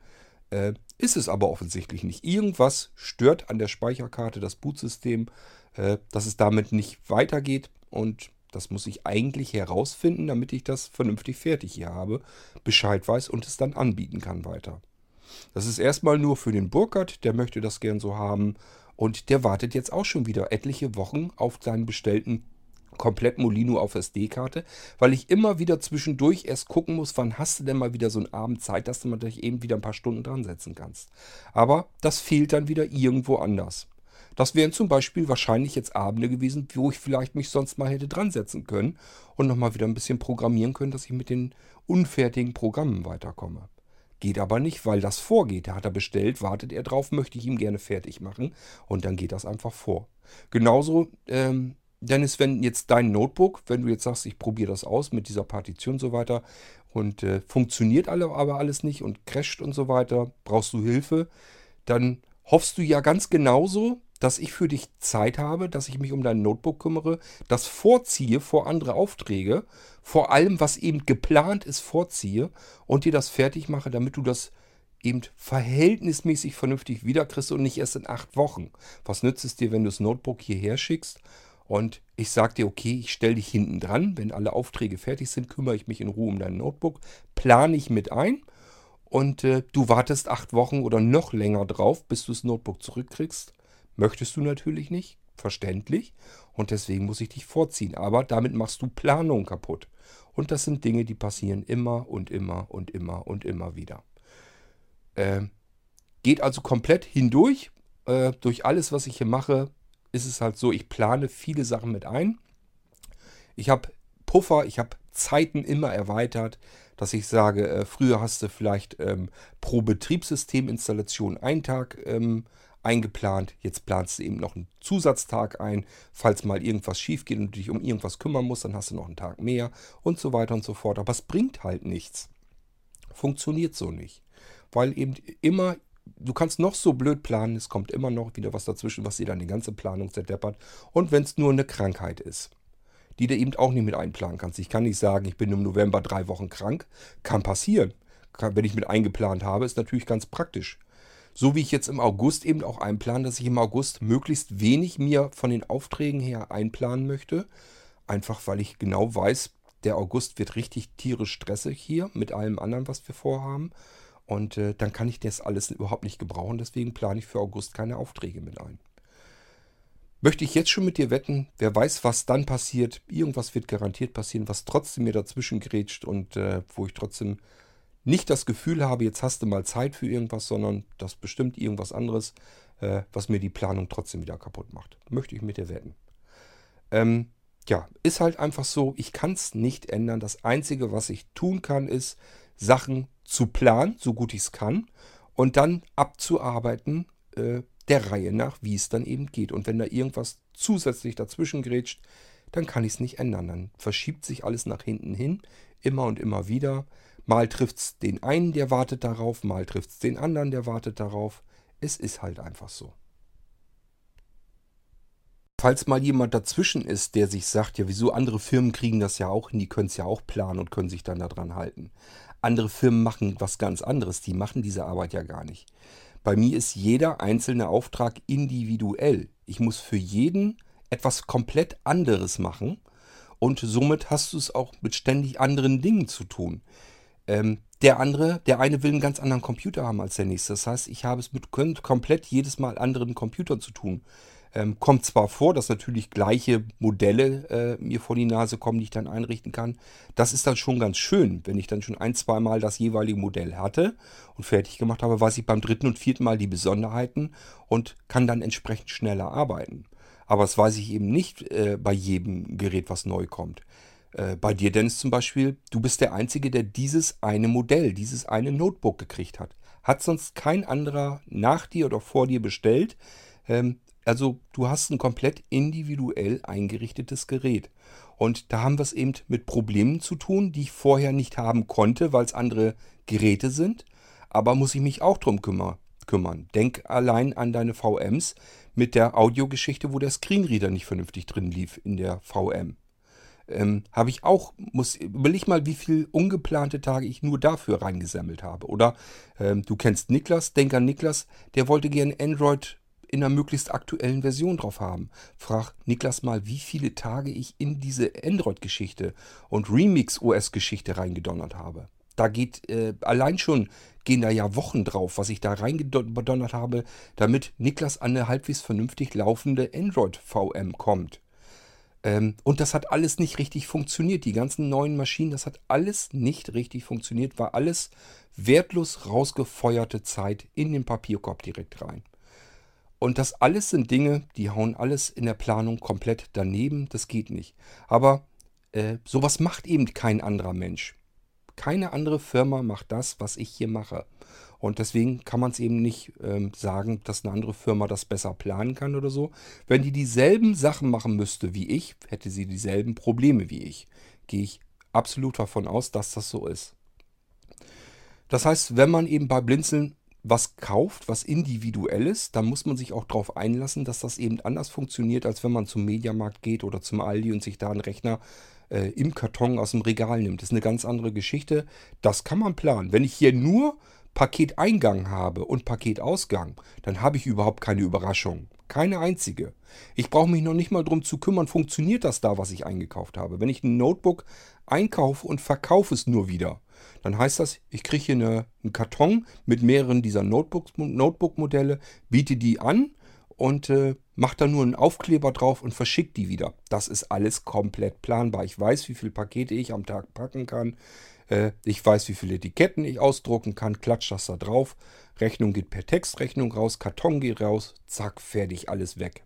Äh, ist es aber offensichtlich nicht. Irgendwas stört an der Speicherkarte das Bootsystem, äh, dass es damit nicht weitergeht und das muss ich eigentlich herausfinden, damit ich das vernünftig fertig hier habe, Bescheid weiß und es dann anbieten kann weiter. Das ist erstmal nur für den Burkhardt, der möchte das gern so haben und der wartet jetzt auch schon wieder etliche Wochen auf seinen bestellten komplett Molino auf SD-Karte, weil ich immer wieder zwischendurch erst gucken muss, wann hast du denn mal wieder so einen Abend Zeit, dass du mal dich eben wieder ein paar Stunden dran setzen kannst. Aber das fehlt dann wieder irgendwo anders. Das wären zum Beispiel wahrscheinlich jetzt Abende gewesen, wo ich vielleicht mich sonst mal hätte dran setzen können und nochmal wieder ein bisschen programmieren können, dass ich mit den unfertigen Programmen weiterkomme. Geht aber nicht, weil das vorgeht. Da hat er bestellt, wartet er drauf, möchte ich ihm gerne fertig machen und dann geht das einfach vor. Genauso, ähm, Dennis, wenn jetzt dein Notebook, wenn du jetzt sagst, ich probiere das aus mit dieser Partition und so weiter und äh, funktioniert alle, aber alles nicht und crasht und so weiter, brauchst du Hilfe, dann hoffst du ja ganz genauso, dass ich für dich Zeit habe, dass ich mich um dein Notebook kümmere, das vorziehe vor andere Aufträge, vor allem, was eben geplant ist, vorziehe und dir das fertig mache, damit du das eben verhältnismäßig vernünftig wiederkriegst und nicht erst in acht Wochen. Was nützt es dir, wenn du das Notebook hierher schickst? Und ich sage dir, okay, ich stelle dich hinten dran, wenn alle Aufträge fertig sind, kümmere ich mich in Ruhe um dein Notebook, plane ich mit ein und äh, du wartest acht Wochen oder noch länger drauf, bis du das Notebook zurückkriegst. Möchtest du natürlich nicht, verständlich. Und deswegen muss ich dich vorziehen. Aber damit machst du Planung kaputt. Und das sind Dinge, die passieren immer und immer und immer und immer wieder. Äh, geht also komplett hindurch. Äh, durch alles, was ich hier mache, ist es halt so, ich plane viele Sachen mit ein. Ich habe Puffer, ich habe Zeiten immer erweitert dass ich sage, äh, früher hast du vielleicht ähm, pro Betriebssysteminstallation einen Tag ähm, eingeplant. Jetzt planst du eben noch einen Zusatztag ein. Falls mal irgendwas schief geht und du dich um irgendwas kümmern musst, dann hast du noch einen Tag mehr und so weiter und so fort. Aber es bringt halt nichts. Funktioniert so nicht. Weil eben immer, du kannst noch so blöd planen, es kommt immer noch wieder was dazwischen, was dir dann die ganze Planung zerdeppert. Und wenn es nur eine Krankheit ist die du eben auch nicht mit einplanen kannst. Ich kann nicht sagen, ich bin im November drei Wochen krank. Kann passieren. Wenn ich mit eingeplant habe, ist natürlich ganz praktisch. So wie ich jetzt im August eben auch einplane, dass ich im August möglichst wenig mir von den Aufträgen her einplanen möchte. Einfach weil ich genau weiß, der August wird richtig tierisch stressig hier mit allem anderen, was wir vorhaben. Und äh, dann kann ich das alles überhaupt nicht gebrauchen. Deswegen plane ich für August keine Aufträge mit ein. Möchte ich jetzt schon mit dir wetten, wer weiß, was dann passiert. Irgendwas wird garantiert passieren, was trotzdem mir dazwischen grätscht und äh, wo ich trotzdem nicht das Gefühl habe, jetzt hast du mal Zeit für irgendwas, sondern das bestimmt irgendwas anderes, äh, was mir die Planung trotzdem wieder kaputt macht. Möchte ich mit dir wetten. Ähm, ja, ist halt einfach so, ich kann es nicht ändern. Das Einzige, was ich tun kann, ist, Sachen zu planen, so gut ich es kann, und dann abzuarbeiten, äh, der Reihe nach, wie es dann eben geht. Und wenn da irgendwas zusätzlich dazwischen grätscht, dann kann ich es nicht ändern. Dann verschiebt sich alles nach hinten hin, immer und immer wieder. Mal trifft es den einen, der wartet darauf, mal trifft es den anderen, der wartet darauf. Es ist halt einfach so. Falls mal jemand dazwischen ist, der sich sagt, ja, wieso andere Firmen kriegen das ja auch hin, die können es ja auch planen und können sich dann daran halten. Andere Firmen machen was ganz anderes, die machen diese Arbeit ja gar nicht. Bei mir ist jeder einzelne Auftrag individuell. Ich muss für jeden etwas komplett anderes machen und somit hast du es auch mit ständig anderen Dingen zu tun. Ähm, der andere, der eine will einen ganz anderen Computer haben als der nächste. Das heißt, ich habe es mit komplett jedes Mal anderen Computern zu tun. Ähm, kommt zwar vor, dass natürlich gleiche Modelle äh, mir vor die Nase kommen, die ich dann einrichten kann. Das ist dann schon ganz schön. Wenn ich dann schon ein, zwei Mal das jeweilige Modell hatte und fertig gemacht habe, weiß ich beim dritten und vierten Mal die Besonderheiten und kann dann entsprechend schneller arbeiten. Aber das weiß ich eben nicht äh, bei jedem Gerät, was neu kommt. Äh, bei dir, Dennis, zum Beispiel, du bist der Einzige, der dieses eine Modell, dieses eine Notebook gekriegt hat. Hat sonst kein anderer nach dir oder vor dir bestellt. Ähm, also du hast ein komplett individuell eingerichtetes Gerät. Und da haben wir es eben mit Problemen zu tun, die ich vorher nicht haben konnte, weil es andere Geräte sind. Aber muss ich mich auch drum kümmer, kümmern. Denk allein an deine VMs mit der Audiogeschichte, wo der Screenreader nicht vernünftig drin lief in der VM. Ähm, habe ich auch, muss, überleg mal, wie viele ungeplante Tage ich nur dafür reingesammelt habe. Oder ähm, du kennst Niklas, denk an Niklas, der wollte gerne Android in einer möglichst aktuellen Version drauf haben. Frag Niklas mal, wie viele Tage ich in diese Android-Geschichte und Remix-OS-Geschichte reingedonnert habe. Da geht äh, allein schon, gehen da ja Wochen drauf, was ich da reingedonnert habe, damit Niklas an eine halbwegs vernünftig laufende Android-VM kommt. Ähm, und das hat alles nicht richtig funktioniert. Die ganzen neuen Maschinen, das hat alles nicht richtig funktioniert, war alles wertlos rausgefeuerte Zeit in den Papierkorb direkt rein. Und das alles sind Dinge, die hauen alles in der Planung komplett daneben. Das geht nicht. Aber äh, sowas macht eben kein anderer Mensch. Keine andere Firma macht das, was ich hier mache. Und deswegen kann man es eben nicht ähm, sagen, dass eine andere Firma das besser planen kann oder so. Wenn die dieselben Sachen machen müsste wie ich, hätte sie dieselben Probleme wie ich. Gehe ich absolut davon aus, dass das so ist. Das heißt, wenn man eben bei Blinzeln was kauft, was individuell ist, dann muss man sich auch darauf einlassen, dass das eben anders funktioniert, als wenn man zum Mediamarkt geht oder zum Aldi und sich da einen Rechner äh, im Karton aus dem Regal nimmt. Das ist eine ganz andere Geschichte. Das kann man planen. Wenn ich hier nur Paketeingang habe und Paketausgang, dann habe ich überhaupt keine Überraschung. Keine einzige. Ich brauche mich noch nicht mal darum zu kümmern, funktioniert das da, was ich eingekauft habe. Wenn ich ein Notebook einkaufe und verkaufe es nur wieder, dann heißt das, ich kriege hier eine, einen Karton mit mehreren dieser Notebook-Modelle, biete die an und äh, mache da nur einen Aufkleber drauf und verschicke die wieder. Das ist alles komplett planbar. Ich weiß, wie viele Pakete ich am Tag packen kann. Äh, ich weiß, wie viele Etiketten ich ausdrucken kann. Klatsch das da drauf. Rechnung geht per Textrechnung raus. Karton geht raus. Zack, fertig, alles weg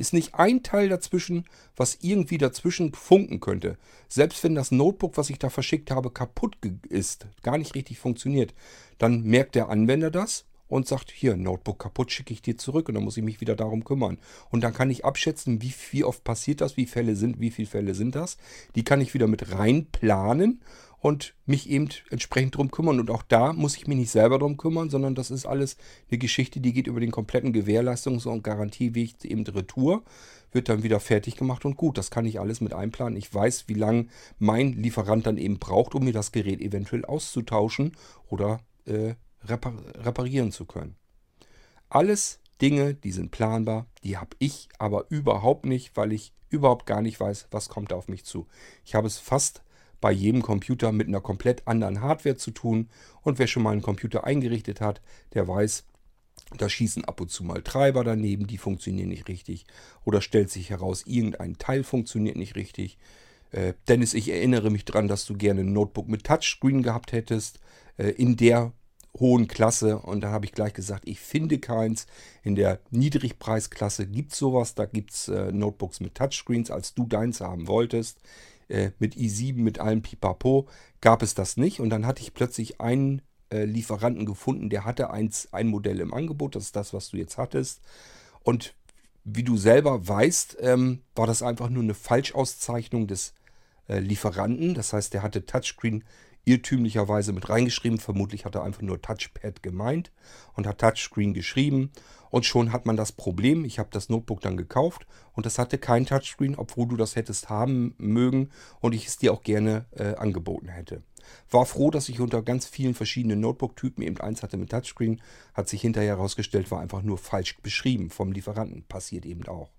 ist nicht ein Teil dazwischen, was irgendwie dazwischen funken könnte. Selbst wenn das Notebook, was ich da verschickt habe, kaputt ist, gar nicht richtig funktioniert, dann merkt der Anwender das und sagt, hier, Notebook kaputt, schicke ich dir zurück und dann muss ich mich wieder darum kümmern. Und dann kann ich abschätzen, wie, wie oft passiert das, wie Fälle sind, wie viele Fälle sind das. Die kann ich wieder mit reinplanen und mich eben entsprechend drum kümmern. Und auch da muss ich mich nicht selber drum kümmern, sondern das ist alles eine Geschichte, die geht über den kompletten Gewährleistungs- und Garantieweg eben Retour, wird dann wieder fertig gemacht und gut. Das kann ich alles mit einplanen. Ich weiß, wie lange mein Lieferant dann eben braucht, um mir das Gerät eventuell auszutauschen oder äh, repar reparieren zu können. Alles Dinge, die sind planbar, die habe ich aber überhaupt nicht, weil ich überhaupt gar nicht weiß, was kommt auf mich zu. Ich habe es fast bei jedem Computer mit einer komplett anderen Hardware zu tun. Und wer schon mal einen Computer eingerichtet hat, der weiß, da schießen ab und zu mal Treiber daneben, die funktionieren nicht richtig. Oder stellt sich heraus, irgendein Teil funktioniert nicht richtig. Äh, Dennis, ich erinnere mich daran, dass du gerne ein Notebook mit Touchscreen gehabt hättest. Äh, in der hohen Klasse. Und da habe ich gleich gesagt, ich finde keins. In der Niedrigpreisklasse gibt es sowas. Da gibt es äh, Notebooks mit Touchscreens, als du deins haben wolltest äh, mit i7, mit allem Pipapo, gab es das nicht. Und dann hatte ich plötzlich einen äh, Lieferanten gefunden, der hatte eins, ein Modell im Angebot. Das ist das, was du jetzt hattest. Und wie du selber weißt, ähm, war das einfach nur eine Falschauszeichnung des äh, Lieferanten. Das heißt, der hatte Touchscreen irrtümlicherweise mit reingeschrieben. Vermutlich hat er einfach nur Touchpad gemeint und hat Touchscreen geschrieben. Und schon hat man das Problem. Ich habe das Notebook dann gekauft und das hatte kein Touchscreen, obwohl du das hättest haben mögen und ich es dir auch gerne äh, angeboten hätte. War froh, dass ich unter ganz vielen verschiedenen Notebook-Typen eben eins hatte mit Touchscreen. Hat sich hinterher herausgestellt, war einfach nur falsch beschrieben vom Lieferanten. Passiert eben auch.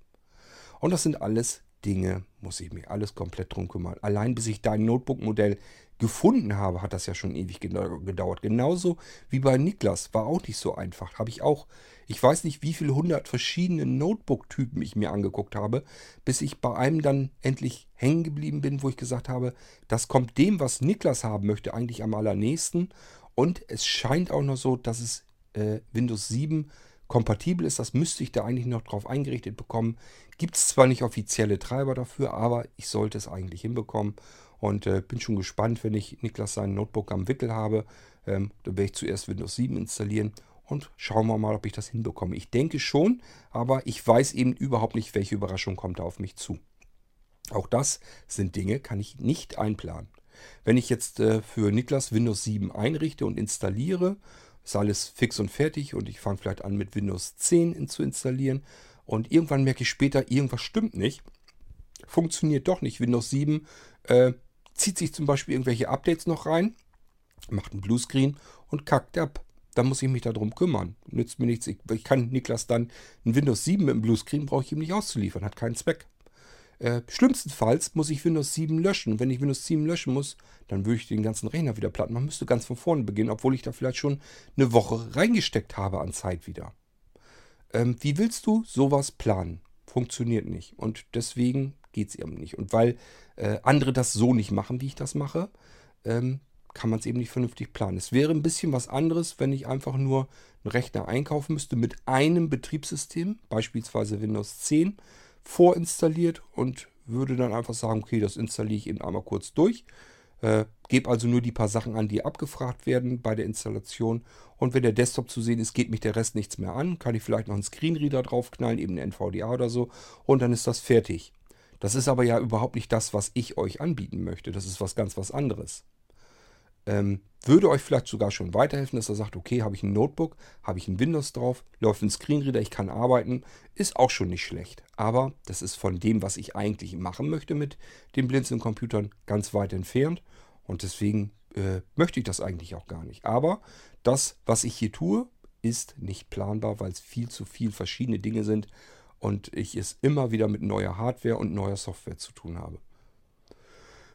Und das sind alles Dinge, muss ich mich alles komplett drum kümmern. Allein bis ich dein Notebook-Modell gefunden habe, hat das ja schon ewig gedauert. Genauso wie bei Niklas. War auch nicht so einfach. Habe ich auch, ich weiß nicht, wie viele hundert verschiedene Notebook-Typen ich mir angeguckt habe, bis ich bei einem dann endlich hängen geblieben bin, wo ich gesagt habe, das kommt dem, was Niklas haben möchte, eigentlich am allernächsten. Und es scheint auch noch so, dass es äh, Windows 7 kompatibel ist. Das müsste ich da eigentlich noch drauf eingerichtet bekommen. Gibt es zwar nicht offizielle Treiber dafür, aber ich sollte es eigentlich hinbekommen. Und äh, bin schon gespannt, wenn ich Niklas sein Notebook am Wickel habe. Ähm, dann werde ich zuerst Windows 7 installieren und schauen wir mal, ob ich das hinbekomme. Ich denke schon, aber ich weiß eben überhaupt nicht, welche Überraschung kommt da auf mich zu. Auch das sind Dinge, kann ich nicht einplanen. Wenn ich jetzt äh, für Niklas Windows 7 einrichte und installiere, ist alles fix und fertig und ich fange vielleicht an mit Windows 10 zu installieren und irgendwann merke ich später, irgendwas stimmt nicht. Funktioniert doch nicht. Windows 7 äh, zieht sich zum Beispiel irgendwelche Updates noch rein, macht einen Bluescreen und kackt ab. Dann muss ich mich darum kümmern. Nützt mir nichts. Ich, ich kann Niklas dann ein Windows 7 mit dem Bluescreen, brauche ich ihm nicht auszuliefern, hat keinen Zweck. Äh, schlimmstenfalls muss ich Windows 7 löschen. Wenn ich Windows 7 löschen muss, dann würde ich den ganzen Rechner wieder platt machen. Müsste ganz von vorne beginnen, obwohl ich da vielleicht schon eine Woche reingesteckt habe an Zeit wieder. Ähm, wie willst du sowas planen? Funktioniert nicht. Und deswegen geht es eben nicht. Und weil äh, andere das so nicht machen, wie ich das mache, ähm, kann man es eben nicht vernünftig planen. Es wäre ein bisschen was anderes, wenn ich einfach nur einen Rechner einkaufen müsste mit einem Betriebssystem, beispielsweise Windows 10, vorinstalliert und würde dann einfach sagen, okay, das installiere ich eben einmal kurz durch. Äh, gebe also nur die paar Sachen an, die abgefragt werden bei der Installation. Und wenn der Desktop zu sehen ist, geht mich der Rest nichts mehr an. Kann ich vielleicht noch einen Screenreader draufknallen, eben einen NVDA oder so. Und dann ist das fertig. Das ist aber ja überhaupt nicht das, was ich euch anbieten möchte. Das ist was ganz was anderes. Ähm, würde euch vielleicht sogar schon weiterhelfen, dass er sagt, okay, habe ich ein Notebook, habe ich ein Windows drauf, läuft ein Screenreader, ich kann arbeiten, ist auch schon nicht schlecht. Aber das ist von dem, was ich eigentlich machen möchte mit den Blinzeln-Computern, ganz weit entfernt. Und deswegen äh, möchte ich das eigentlich auch gar nicht. Aber das, was ich hier tue, ist nicht planbar, weil es viel zu viel verschiedene Dinge sind und ich es immer wieder mit neuer Hardware und neuer Software zu tun habe.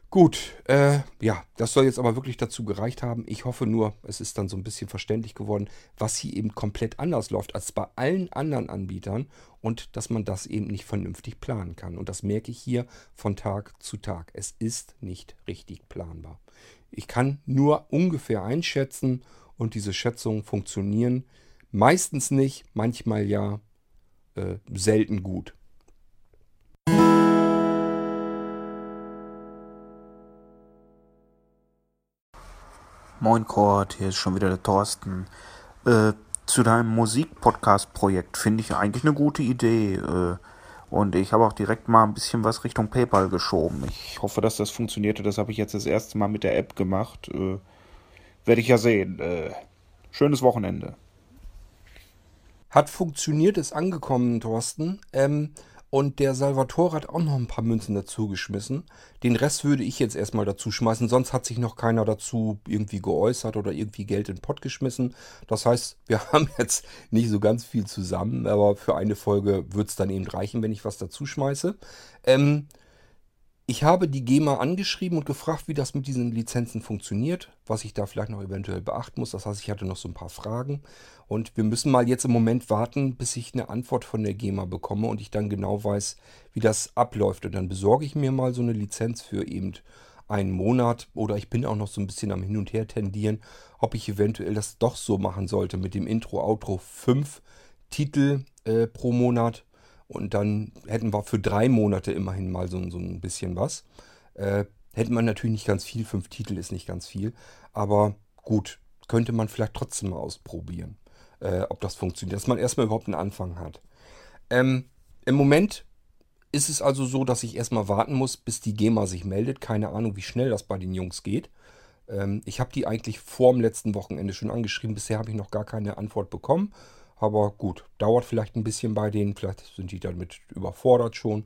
Gut, äh, ja, das soll jetzt aber wirklich dazu gereicht haben. Ich hoffe nur, es ist dann so ein bisschen verständlich geworden, was hier eben komplett anders läuft als bei allen anderen Anbietern und dass man das eben nicht vernünftig planen kann. Und das merke ich hier von Tag zu Tag. Es ist nicht richtig planbar. Ich kann nur ungefähr einschätzen und diese Schätzungen funktionieren meistens nicht, manchmal ja, äh, selten gut. Moin Kurt, hier ist schon wieder der Thorsten. Äh, zu deinem Musik-Podcast-Projekt finde ich eigentlich eine gute Idee. Äh, und ich habe auch direkt mal ein bisschen was Richtung PayPal geschoben. Ich hoffe, dass das funktionierte. Das habe ich jetzt das erste Mal mit der App gemacht. Äh, Werde ich ja sehen. Äh, schönes Wochenende. Hat funktioniert, ist angekommen, Thorsten. Ähm, und der Salvatore hat auch noch ein paar Münzen dazu geschmissen. Den Rest würde ich jetzt erstmal dazu schmeißen. Sonst hat sich noch keiner dazu irgendwie geäußert oder irgendwie Geld in den Pott geschmissen. Das heißt, wir haben jetzt nicht so ganz viel zusammen. Aber für eine Folge wird es dann eben reichen, wenn ich was dazu schmeiße. Ähm, ich habe die GEMA angeschrieben und gefragt, wie das mit diesen Lizenzen funktioniert, was ich da vielleicht noch eventuell beachten muss. Das heißt, ich hatte noch so ein paar Fragen und wir müssen mal jetzt im Moment warten, bis ich eine Antwort von der GEMA bekomme und ich dann genau weiß, wie das abläuft. Und dann besorge ich mir mal so eine Lizenz für eben einen Monat oder ich bin auch noch so ein bisschen am Hin und Her tendieren, ob ich eventuell das doch so machen sollte mit dem Intro, Outro 5 Titel äh, pro Monat und dann hätten wir für drei Monate immerhin mal so, so ein bisschen was. Äh, hätte man natürlich nicht ganz viel, fünf Titel ist nicht ganz viel. Aber gut, könnte man vielleicht trotzdem mal ausprobieren, äh, ob das funktioniert. Dass man erstmal überhaupt einen Anfang hat. Ähm, Im Moment ist es also so, dass ich erstmal warten muss, bis die GEMA sich meldet. Keine Ahnung, wie schnell das bei den Jungs geht. Ähm, ich habe die eigentlich vor dem letzten Wochenende schon angeschrieben. Bisher habe ich noch gar keine Antwort bekommen. Aber gut, dauert vielleicht ein bisschen bei denen, vielleicht sind die damit überfordert schon.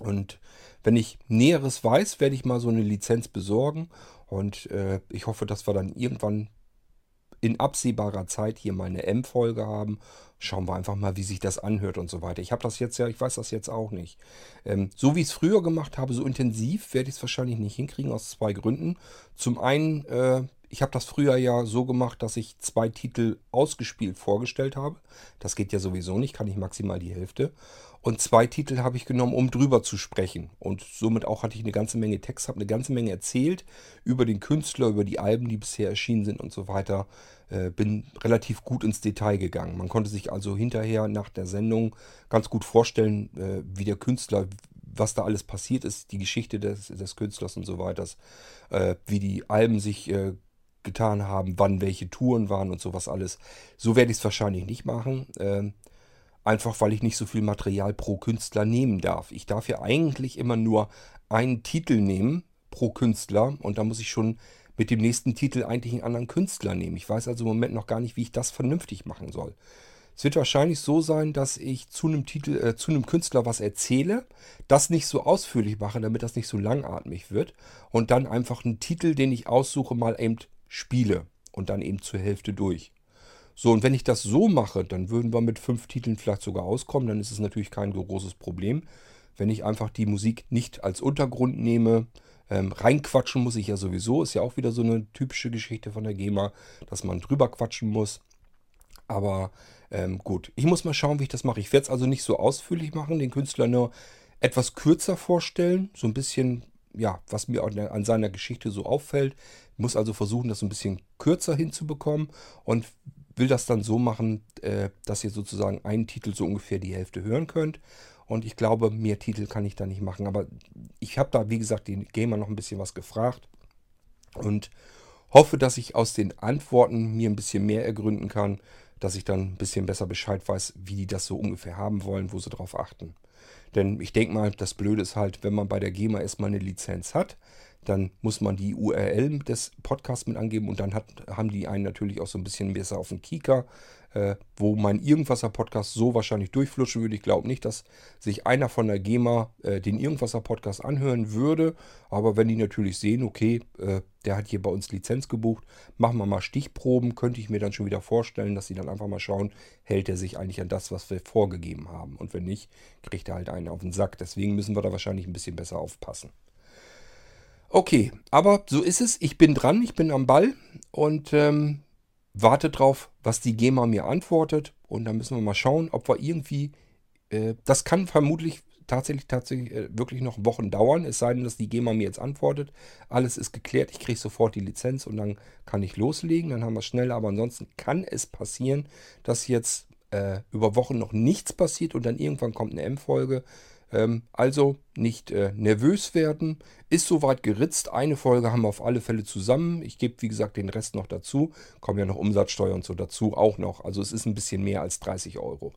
Und wenn ich Näheres weiß, werde ich mal so eine Lizenz besorgen. Und äh, ich hoffe, dass wir dann irgendwann in absehbarer Zeit hier mal eine M-Folge haben. Schauen wir einfach mal, wie sich das anhört und so weiter. Ich habe das jetzt ja, ich weiß das jetzt auch nicht. Ähm, so wie ich es früher gemacht habe, so intensiv werde ich es wahrscheinlich nicht hinkriegen, aus zwei Gründen. Zum einen äh, ich habe das früher ja so gemacht, dass ich zwei Titel ausgespielt vorgestellt habe. Das geht ja sowieso nicht, kann ich maximal die Hälfte. Und zwei Titel habe ich genommen, um drüber zu sprechen. Und somit auch hatte ich eine ganze Menge Text, habe eine ganze Menge erzählt über den Künstler, über die Alben, die bisher erschienen sind und so weiter. Äh, bin relativ gut ins Detail gegangen. Man konnte sich also hinterher nach der Sendung ganz gut vorstellen, äh, wie der Künstler, was da alles passiert ist, die Geschichte des, des Künstlers und so weiter, äh, wie die Alben sich äh, getan haben, wann welche Touren waren und sowas alles. So werde ich es wahrscheinlich nicht machen. Ähm, einfach weil ich nicht so viel Material pro Künstler nehmen darf. Ich darf ja eigentlich immer nur einen Titel nehmen pro Künstler und da muss ich schon mit dem nächsten Titel eigentlich einen anderen Künstler nehmen. Ich weiß also im Moment noch gar nicht, wie ich das vernünftig machen soll. Es wird wahrscheinlich so sein, dass ich zu einem Titel, äh, zu einem Künstler was erzähle, das nicht so ausführlich mache, damit das nicht so langatmig wird und dann einfach einen Titel, den ich aussuche, mal eben spiele und dann eben zur Hälfte durch. So, und wenn ich das so mache, dann würden wir mit fünf Titeln vielleicht sogar auskommen. Dann ist es natürlich kein großes Problem. Wenn ich einfach die Musik nicht als Untergrund nehme, ähm, reinquatschen muss ich ja sowieso. Ist ja auch wieder so eine typische Geschichte von der GEMA, dass man drüber quatschen muss. Aber ähm, gut, ich muss mal schauen, wie ich das mache. Ich werde es also nicht so ausführlich machen, den Künstler nur etwas kürzer vorstellen. So ein bisschen, ja, was mir an seiner Geschichte so auffällt muss also versuchen, das ein bisschen kürzer hinzubekommen und will das dann so machen, äh, dass ihr sozusagen einen Titel so ungefähr die Hälfte hören könnt. Und ich glaube, mehr Titel kann ich da nicht machen. Aber ich habe da, wie gesagt, den Gamer noch ein bisschen was gefragt und hoffe, dass ich aus den Antworten mir ein bisschen mehr ergründen kann, dass ich dann ein bisschen besser Bescheid weiß, wie die das so ungefähr haben wollen, wo sie drauf achten. Denn ich denke mal, das Blöde ist halt, wenn man bei der GEMA erstmal eine Lizenz hat, dann muss man die URL des Podcasts mit angeben und dann hat, haben die einen natürlich auch so ein bisschen besser auf den Kieker, äh, wo mein Irgendwasser-Podcast so wahrscheinlich durchflutschen würde. Ich glaube nicht, dass sich einer von der GEMA äh, den Irgendwasser-Podcast anhören würde, aber wenn die natürlich sehen, okay, äh, der hat hier bei uns Lizenz gebucht, machen wir mal Stichproben, könnte ich mir dann schon wieder vorstellen, dass sie dann einfach mal schauen, hält er sich eigentlich an das, was wir vorgegeben haben. Und wenn nicht, kriegt er halt einen auf den Sack. Deswegen müssen wir da wahrscheinlich ein bisschen besser aufpassen. Okay, aber so ist es. Ich bin dran, ich bin am Ball und ähm, warte drauf, was die GEMA mir antwortet. Und dann müssen wir mal schauen, ob wir irgendwie. Äh, das kann vermutlich tatsächlich, tatsächlich äh, wirklich noch Wochen dauern. Es sei denn, dass die GEMA mir jetzt antwortet. Alles ist geklärt, ich kriege sofort die Lizenz und dann kann ich loslegen. Dann haben wir es schnell. Aber ansonsten kann es passieren, dass jetzt äh, über Wochen noch nichts passiert und dann irgendwann kommt eine M-Folge. Ähm, also nicht äh, nervös werden. Ist soweit geritzt. Eine Folge haben wir auf alle Fälle zusammen. Ich gebe, wie gesagt, den Rest noch dazu. Kommen ja noch Umsatzsteuer und so dazu auch noch. Also es ist ein bisschen mehr als 30 Euro.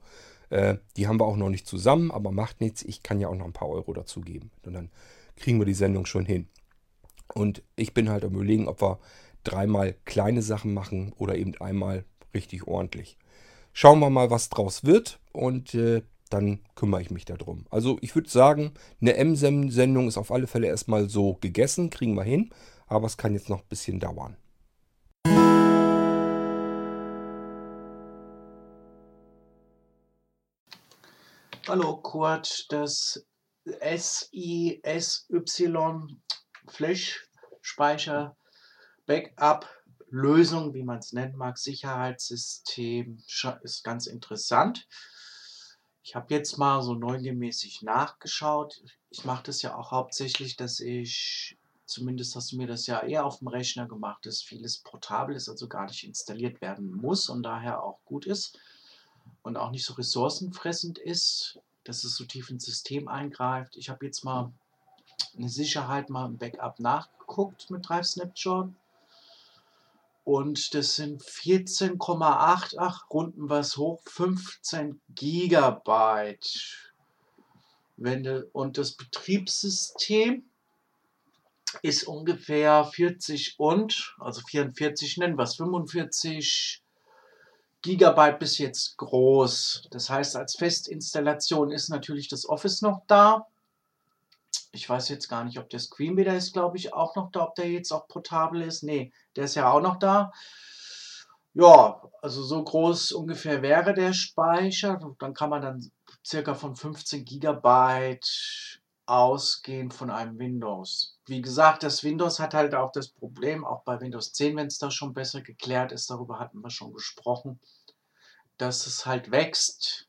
Äh, die haben wir auch noch nicht zusammen, aber macht nichts. Ich kann ja auch noch ein paar Euro dazugeben. Und dann kriegen wir die Sendung schon hin. Und ich bin halt am überlegen, ob wir dreimal kleine Sachen machen oder eben einmal richtig ordentlich. Schauen wir mal, was draus wird. Und äh, dann kümmere ich mich darum. Also ich würde sagen, eine M-Sendung ist auf alle Fälle erstmal so gegessen, kriegen wir hin, aber es kann jetzt noch ein bisschen dauern. Hallo Kurt, das SISY Flash Speicher Backup Lösung, wie man es nennen mag, Sicherheitssystem ist ganz interessant. Ich habe jetzt mal so neugemäßig nachgeschaut. Ich mache das ja auch hauptsächlich, dass ich, zumindest hast du mir das ja eher auf dem Rechner gemacht, dass vieles portabel ist, also gar nicht installiert werden muss und daher auch gut ist und auch nicht so ressourcenfressend ist, dass es so tief ins System eingreift. Ich habe jetzt mal eine Sicherheit mal im Backup nachgeguckt mit Drive Snapshot und das sind 14,8, ach, runden es hoch, 15 Gigabyte. Wenn de, und das Betriebssystem ist ungefähr 40 und, also 44 nennen wir es, 45 Gigabyte bis jetzt groß. Das heißt, als Festinstallation ist natürlich das Office noch da. Ich weiß jetzt gar nicht, ob der Screenreader ist, glaube ich, auch noch da, ob der jetzt auch portabel ist. Nee, der ist ja auch noch da. Ja, also so groß ungefähr wäre der Speicher. Dann kann man dann circa von 15 Gigabyte ausgehen von einem Windows. Wie gesagt, das Windows hat halt auch das Problem, auch bei Windows 10, wenn es da schon besser geklärt ist, darüber hatten wir schon gesprochen, dass es halt wächst.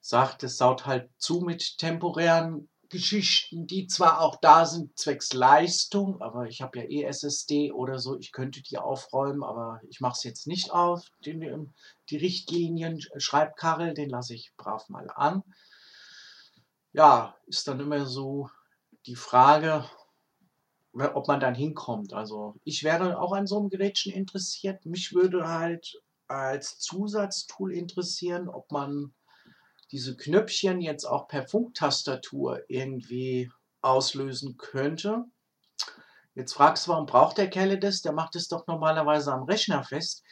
Sagt, es saut halt zu mit temporären Geschichten, die zwar auch da sind zwecks Leistung, aber ich habe ja eh SSD oder so, ich könnte die aufräumen, aber ich mache es jetzt nicht auf. Den, die Richtlinien, Schreibkarrel, den lasse ich brav mal an. Ja, ist dann immer so die Frage, ob man dann hinkommt. Also ich wäre auch an so einem Gerätchen interessiert. Mich würde halt als Zusatztool interessieren, ob man diese Knöpfchen jetzt auch per Funktastatur irgendwie auslösen könnte. Jetzt fragst du, warum braucht der Kerl das? Der macht es doch normalerweise am Rechner fest.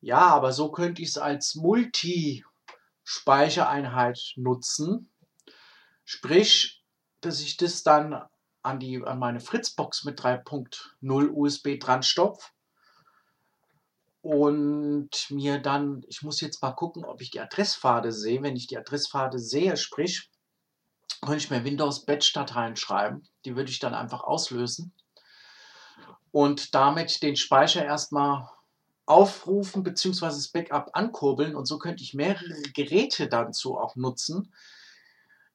Ja, aber so könnte ich es als Multi-Speichereinheit nutzen. Sprich, dass ich das dann an, die, an meine Fritzbox mit 3.0 USB dran stopfe und mir dann, ich muss jetzt mal gucken, ob ich die Adresspfade sehe. Wenn ich die Adresspfade sehe, sprich, könnte ich mir Windows Batch-Dateien schreiben. Die würde ich dann einfach auslösen und damit den Speicher erstmal aufrufen bzw. das Backup ankurbeln und so könnte ich mehrere Geräte dazu auch nutzen,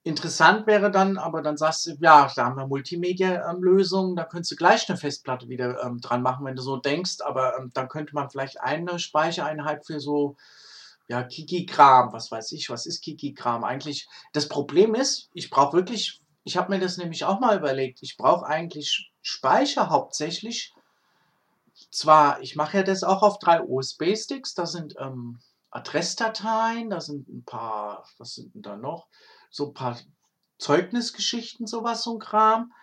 Interessant wäre dann, aber dann sagst du, ja, da haben wir Multimedia-Lösungen, da könntest du gleich eine Festplatte wieder ähm, dran machen, wenn du so denkst, aber ähm, dann könnte man vielleicht eine Speichereinheit für so, ja, Kiki-Kram, was weiß ich, was ist Kiki-Kram eigentlich? Das Problem ist, ich brauche wirklich, ich habe mir das nämlich auch mal überlegt, ich brauche eigentlich Speicher hauptsächlich. Zwar, ich mache ja das auch auf drei USB-Sticks, da sind ähm, Adressdateien, da sind ein paar, was sind denn da noch? So ein paar Zeugnisgeschichten, sowas, so ein Kram.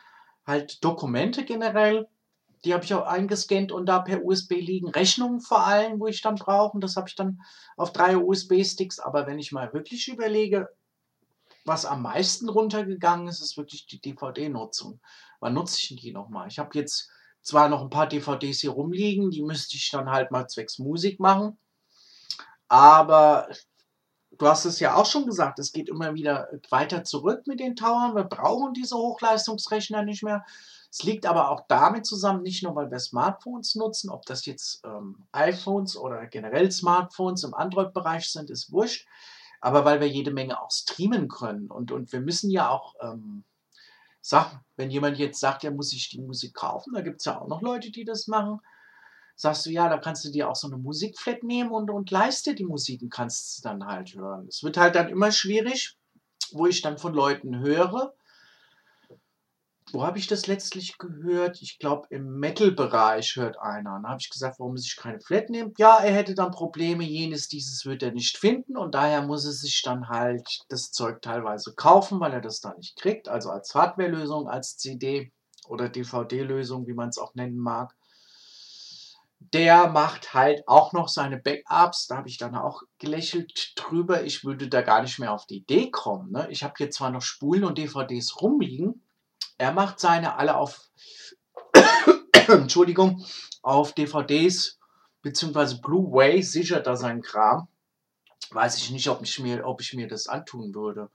halt Dokumente generell. Die habe ich auch eingescannt und da per USB liegen. Rechnungen vor allem, wo ich dann brauche. Und das habe ich dann auf drei USB-Sticks. Aber wenn ich mal wirklich überlege, was am meisten runtergegangen ist, ist wirklich die DVD-Nutzung. Wann nutze ich die nochmal? Ich habe jetzt zwar noch ein paar DVDs hier rumliegen, die müsste ich dann halt mal zwecks Musik machen. Aber du hast es ja auch schon gesagt, es geht immer wieder weiter zurück mit den Towern. Wir brauchen diese Hochleistungsrechner nicht mehr. Es liegt aber auch damit zusammen, nicht nur weil wir Smartphones nutzen, ob das jetzt ähm, iPhones oder generell Smartphones im Android-Bereich sind, ist wurscht, aber weil wir jede Menge auch streamen können. Und, und wir müssen ja auch ähm, sagen, wenn jemand jetzt sagt, er muss sich die Musik kaufen, da gibt es ja auch noch Leute, die das machen sagst du, ja, da kannst du dir auch so eine Musikflat nehmen und, und leiste die Musik und kannst dann halt hören. Es wird halt dann immer schwierig, wo ich dann von Leuten höre. Wo habe ich das letztlich gehört? Ich glaube, im Metal-Bereich hört einer. Da habe ich gesagt, warum sich keine Flat nimmt. Ja, er hätte dann Probleme, jenes, dieses wird er nicht finden und daher muss er sich dann halt das Zeug teilweise kaufen, weil er das da nicht kriegt. Also als Hardware-Lösung, als CD oder DVD-Lösung, wie man es auch nennen mag der macht halt auch noch seine Backups. Da habe ich dann auch gelächelt drüber. Ich würde da gar nicht mehr auf die Idee kommen. Ne? Ich habe hier zwar noch Spulen und DVDs rumliegen. Er macht seine alle auf, Entschuldigung, auf DVDs bzw. Blu-ray, sichert da seinen Kram. Weiß ich nicht, ob ich mir, ob ich mir das antun würde,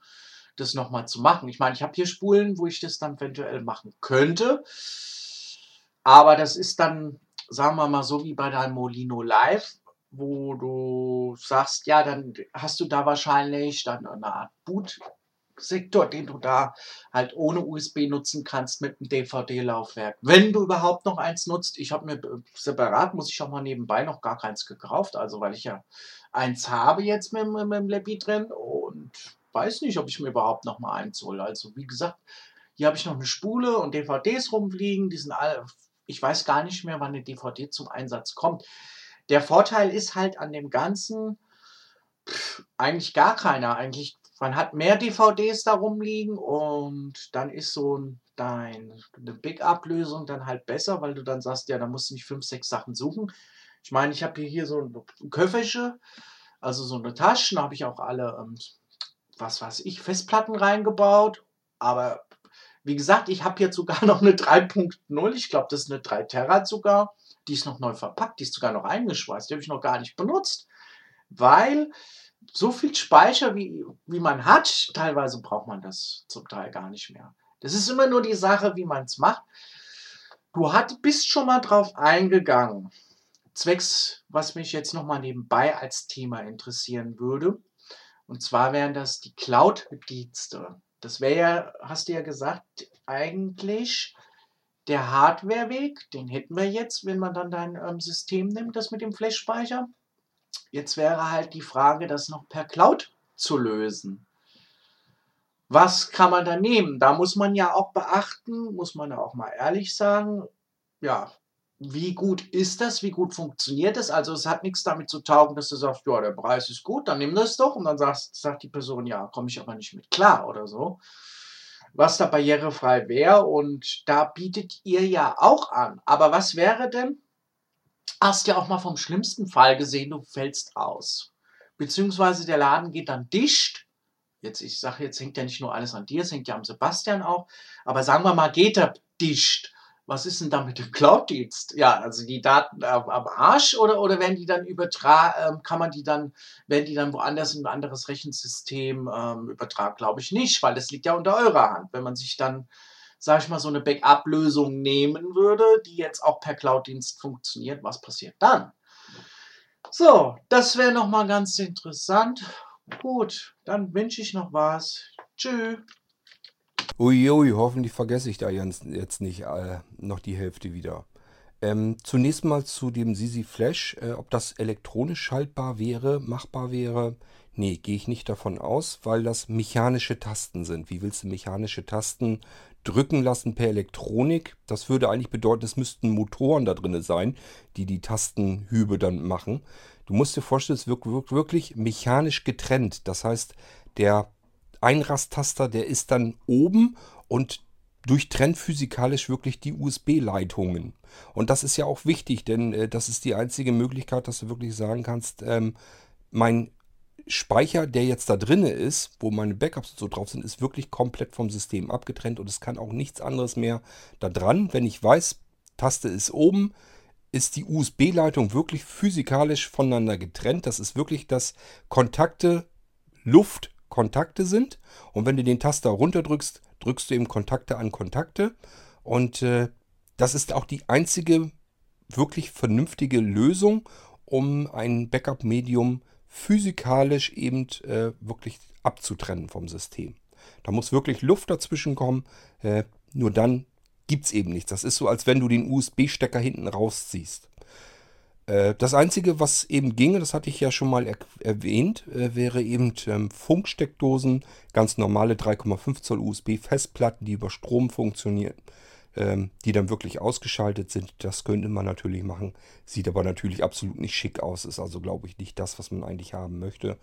das nochmal zu machen. Ich meine, ich habe hier Spulen, wo ich das dann eventuell machen könnte. Aber das ist dann sagen wir mal so wie bei deinem Molino Live, wo du sagst, ja, dann hast du da wahrscheinlich dann eine Art Bootsektor, den du da halt ohne USB nutzen kannst mit einem DVD-Laufwerk. Wenn du überhaupt noch eins nutzt, ich habe mir separat, muss ich auch mal nebenbei noch gar keins gekauft, also weil ich ja eins habe jetzt mit, mit, mit dem Leppi drin und weiß nicht, ob ich mir überhaupt noch mal eins hole. Also wie gesagt, hier habe ich noch eine Spule und DVDs rumfliegen, die sind alle ich weiß gar nicht mehr, wann eine DVD zum Einsatz kommt. Der Vorteil ist halt an dem Ganzen pff, eigentlich gar keiner. Eigentlich, man hat mehr DVDs da rumliegen und dann ist so ein, dein, eine Big-Up-Lösung dann halt besser, weil du dann sagst, ja, da musst du nicht fünf, sechs Sachen suchen. Ich meine, ich habe hier, hier so ein Köfferchen, also so eine Tasche, da habe ich auch alle, ähm, was weiß ich, Festplatten reingebaut, aber wie gesagt, ich habe jetzt sogar noch eine 3.0. Ich glaube, das ist eine 3 Terabyte sogar. Die ist noch neu verpackt. Die ist sogar noch eingeschweißt. Die habe ich noch gar nicht benutzt. Weil so viel Speicher, wie, wie man hat, teilweise braucht man das zum Teil gar nicht mehr. Das ist immer nur die Sache, wie man es macht. Du hat, bist schon mal drauf eingegangen. Zwecks, was mich jetzt nochmal nebenbei als Thema interessieren würde. Und zwar wären das die Cloud-Dienste. Das wäre ja, hast du ja gesagt, eigentlich der Hardwareweg, den hätten wir jetzt, wenn man dann dein ähm, System nimmt, das mit dem Flash-Speicher. Jetzt wäre halt die Frage, das noch per Cloud zu lösen. Was kann man da nehmen? Da muss man ja auch beachten, muss man ja auch mal ehrlich sagen, ja, wie gut ist das, wie gut funktioniert es? Also es hat nichts damit zu taugen, dass du sagst, ja, der Preis ist gut, dann nimm das doch und dann sagst, sagt die Person, ja, komme ich aber nicht mit klar oder so. Was da barrierefrei wäre und da bietet ihr ja auch an. Aber was wäre denn, hast ja auch mal vom schlimmsten Fall gesehen, du fällst aus. Beziehungsweise der Laden geht dann dicht. Jetzt, ich sage, jetzt hängt ja nicht nur alles an dir, es hängt ja am Sebastian auch. Aber sagen wir mal, geht er dicht was ist denn da mit dem Cloud-Dienst? Ja, also die Daten am, am Arsch oder, oder werden die dann übertragen, ähm, kann man die dann, werden die dann woanders in ein anderes Rechensystem ähm, übertragen? Glaube ich nicht, weil das liegt ja unter eurer Hand. Wenn man sich dann, sage ich mal, so eine Backup-Lösung nehmen würde, die jetzt auch per Cloud-Dienst funktioniert, was passiert dann? So, das wäre nochmal ganz interessant. Gut, dann wünsche ich noch was. Tschüss. Uiui, hoffentlich vergesse ich da jetzt, nicht äh, noch die Hälfte wieder. Ähm, zunächst mal zu dem Sisi Flash, äh, ob das elektronisch schaltbar wäre, machbar wäre. Nee, gehe ich nicht davon aus, weil das mechanische Tasten sind. Wie willst du mechanische Tasten drücken lassen per Elektronik? Das würde eigentlich bedeuten, es müssten Motoren da drin sein, die die Tastenhübe dann machen. Du musst dir vorstellen, es wird wirklich mechanisch getrennt. Das heißt, der Einrasttaster, der ist dann oben und durchtrennt physikalisch wirklich die USB-Leitungen. Und das ist ja auch wichtig, denn äh, das ist die einzige Möglichkeit, dass du wirklich sagen kannst, ähm, mein Speicher, der jetzt da drinne ist, wo meine Backups so drauf sind, ist wirklich komplett vom System abgetrennt und es kann auch nichts anderes mehr da dran. Wenn ich weiß, Taste ist oben, ist die USB-Leitung wirklich physikalisch voneinander getrennt. Das ist wirklich, dass Kontakte Luftkontakte sind. Und wenn du den Taster runterdrückst, drückst du eben Kontakte an Kontakte. Und äh, das ist auch die einzige wirklich vernünftige Lösung, um ein Backup-Medium physikalisch eben äh, wirklich abzutrennen vom System. Da muss wirklich Luft dazwischen kommen. Äh, nur dann gibt es eben nichts. Das ist so, als wenn du den USB-Stecker hinten rausziehst. Äh, das Einzige, was eben ginge, das hatte ich ja schon mal er erwähnt, äh, wäre eben ähm, Funksteckdosen, ganz normale 3,5 Zoll USB-Festplatten, die über Strom funktionieren, ähm, die dann wirklich ausgeschaltet sind. Das könnte man natürlich machen, sieht aber natürlich absolut nicht schick aus, ist also, glaube ich, nicht das, was man eigentlich haben möchte.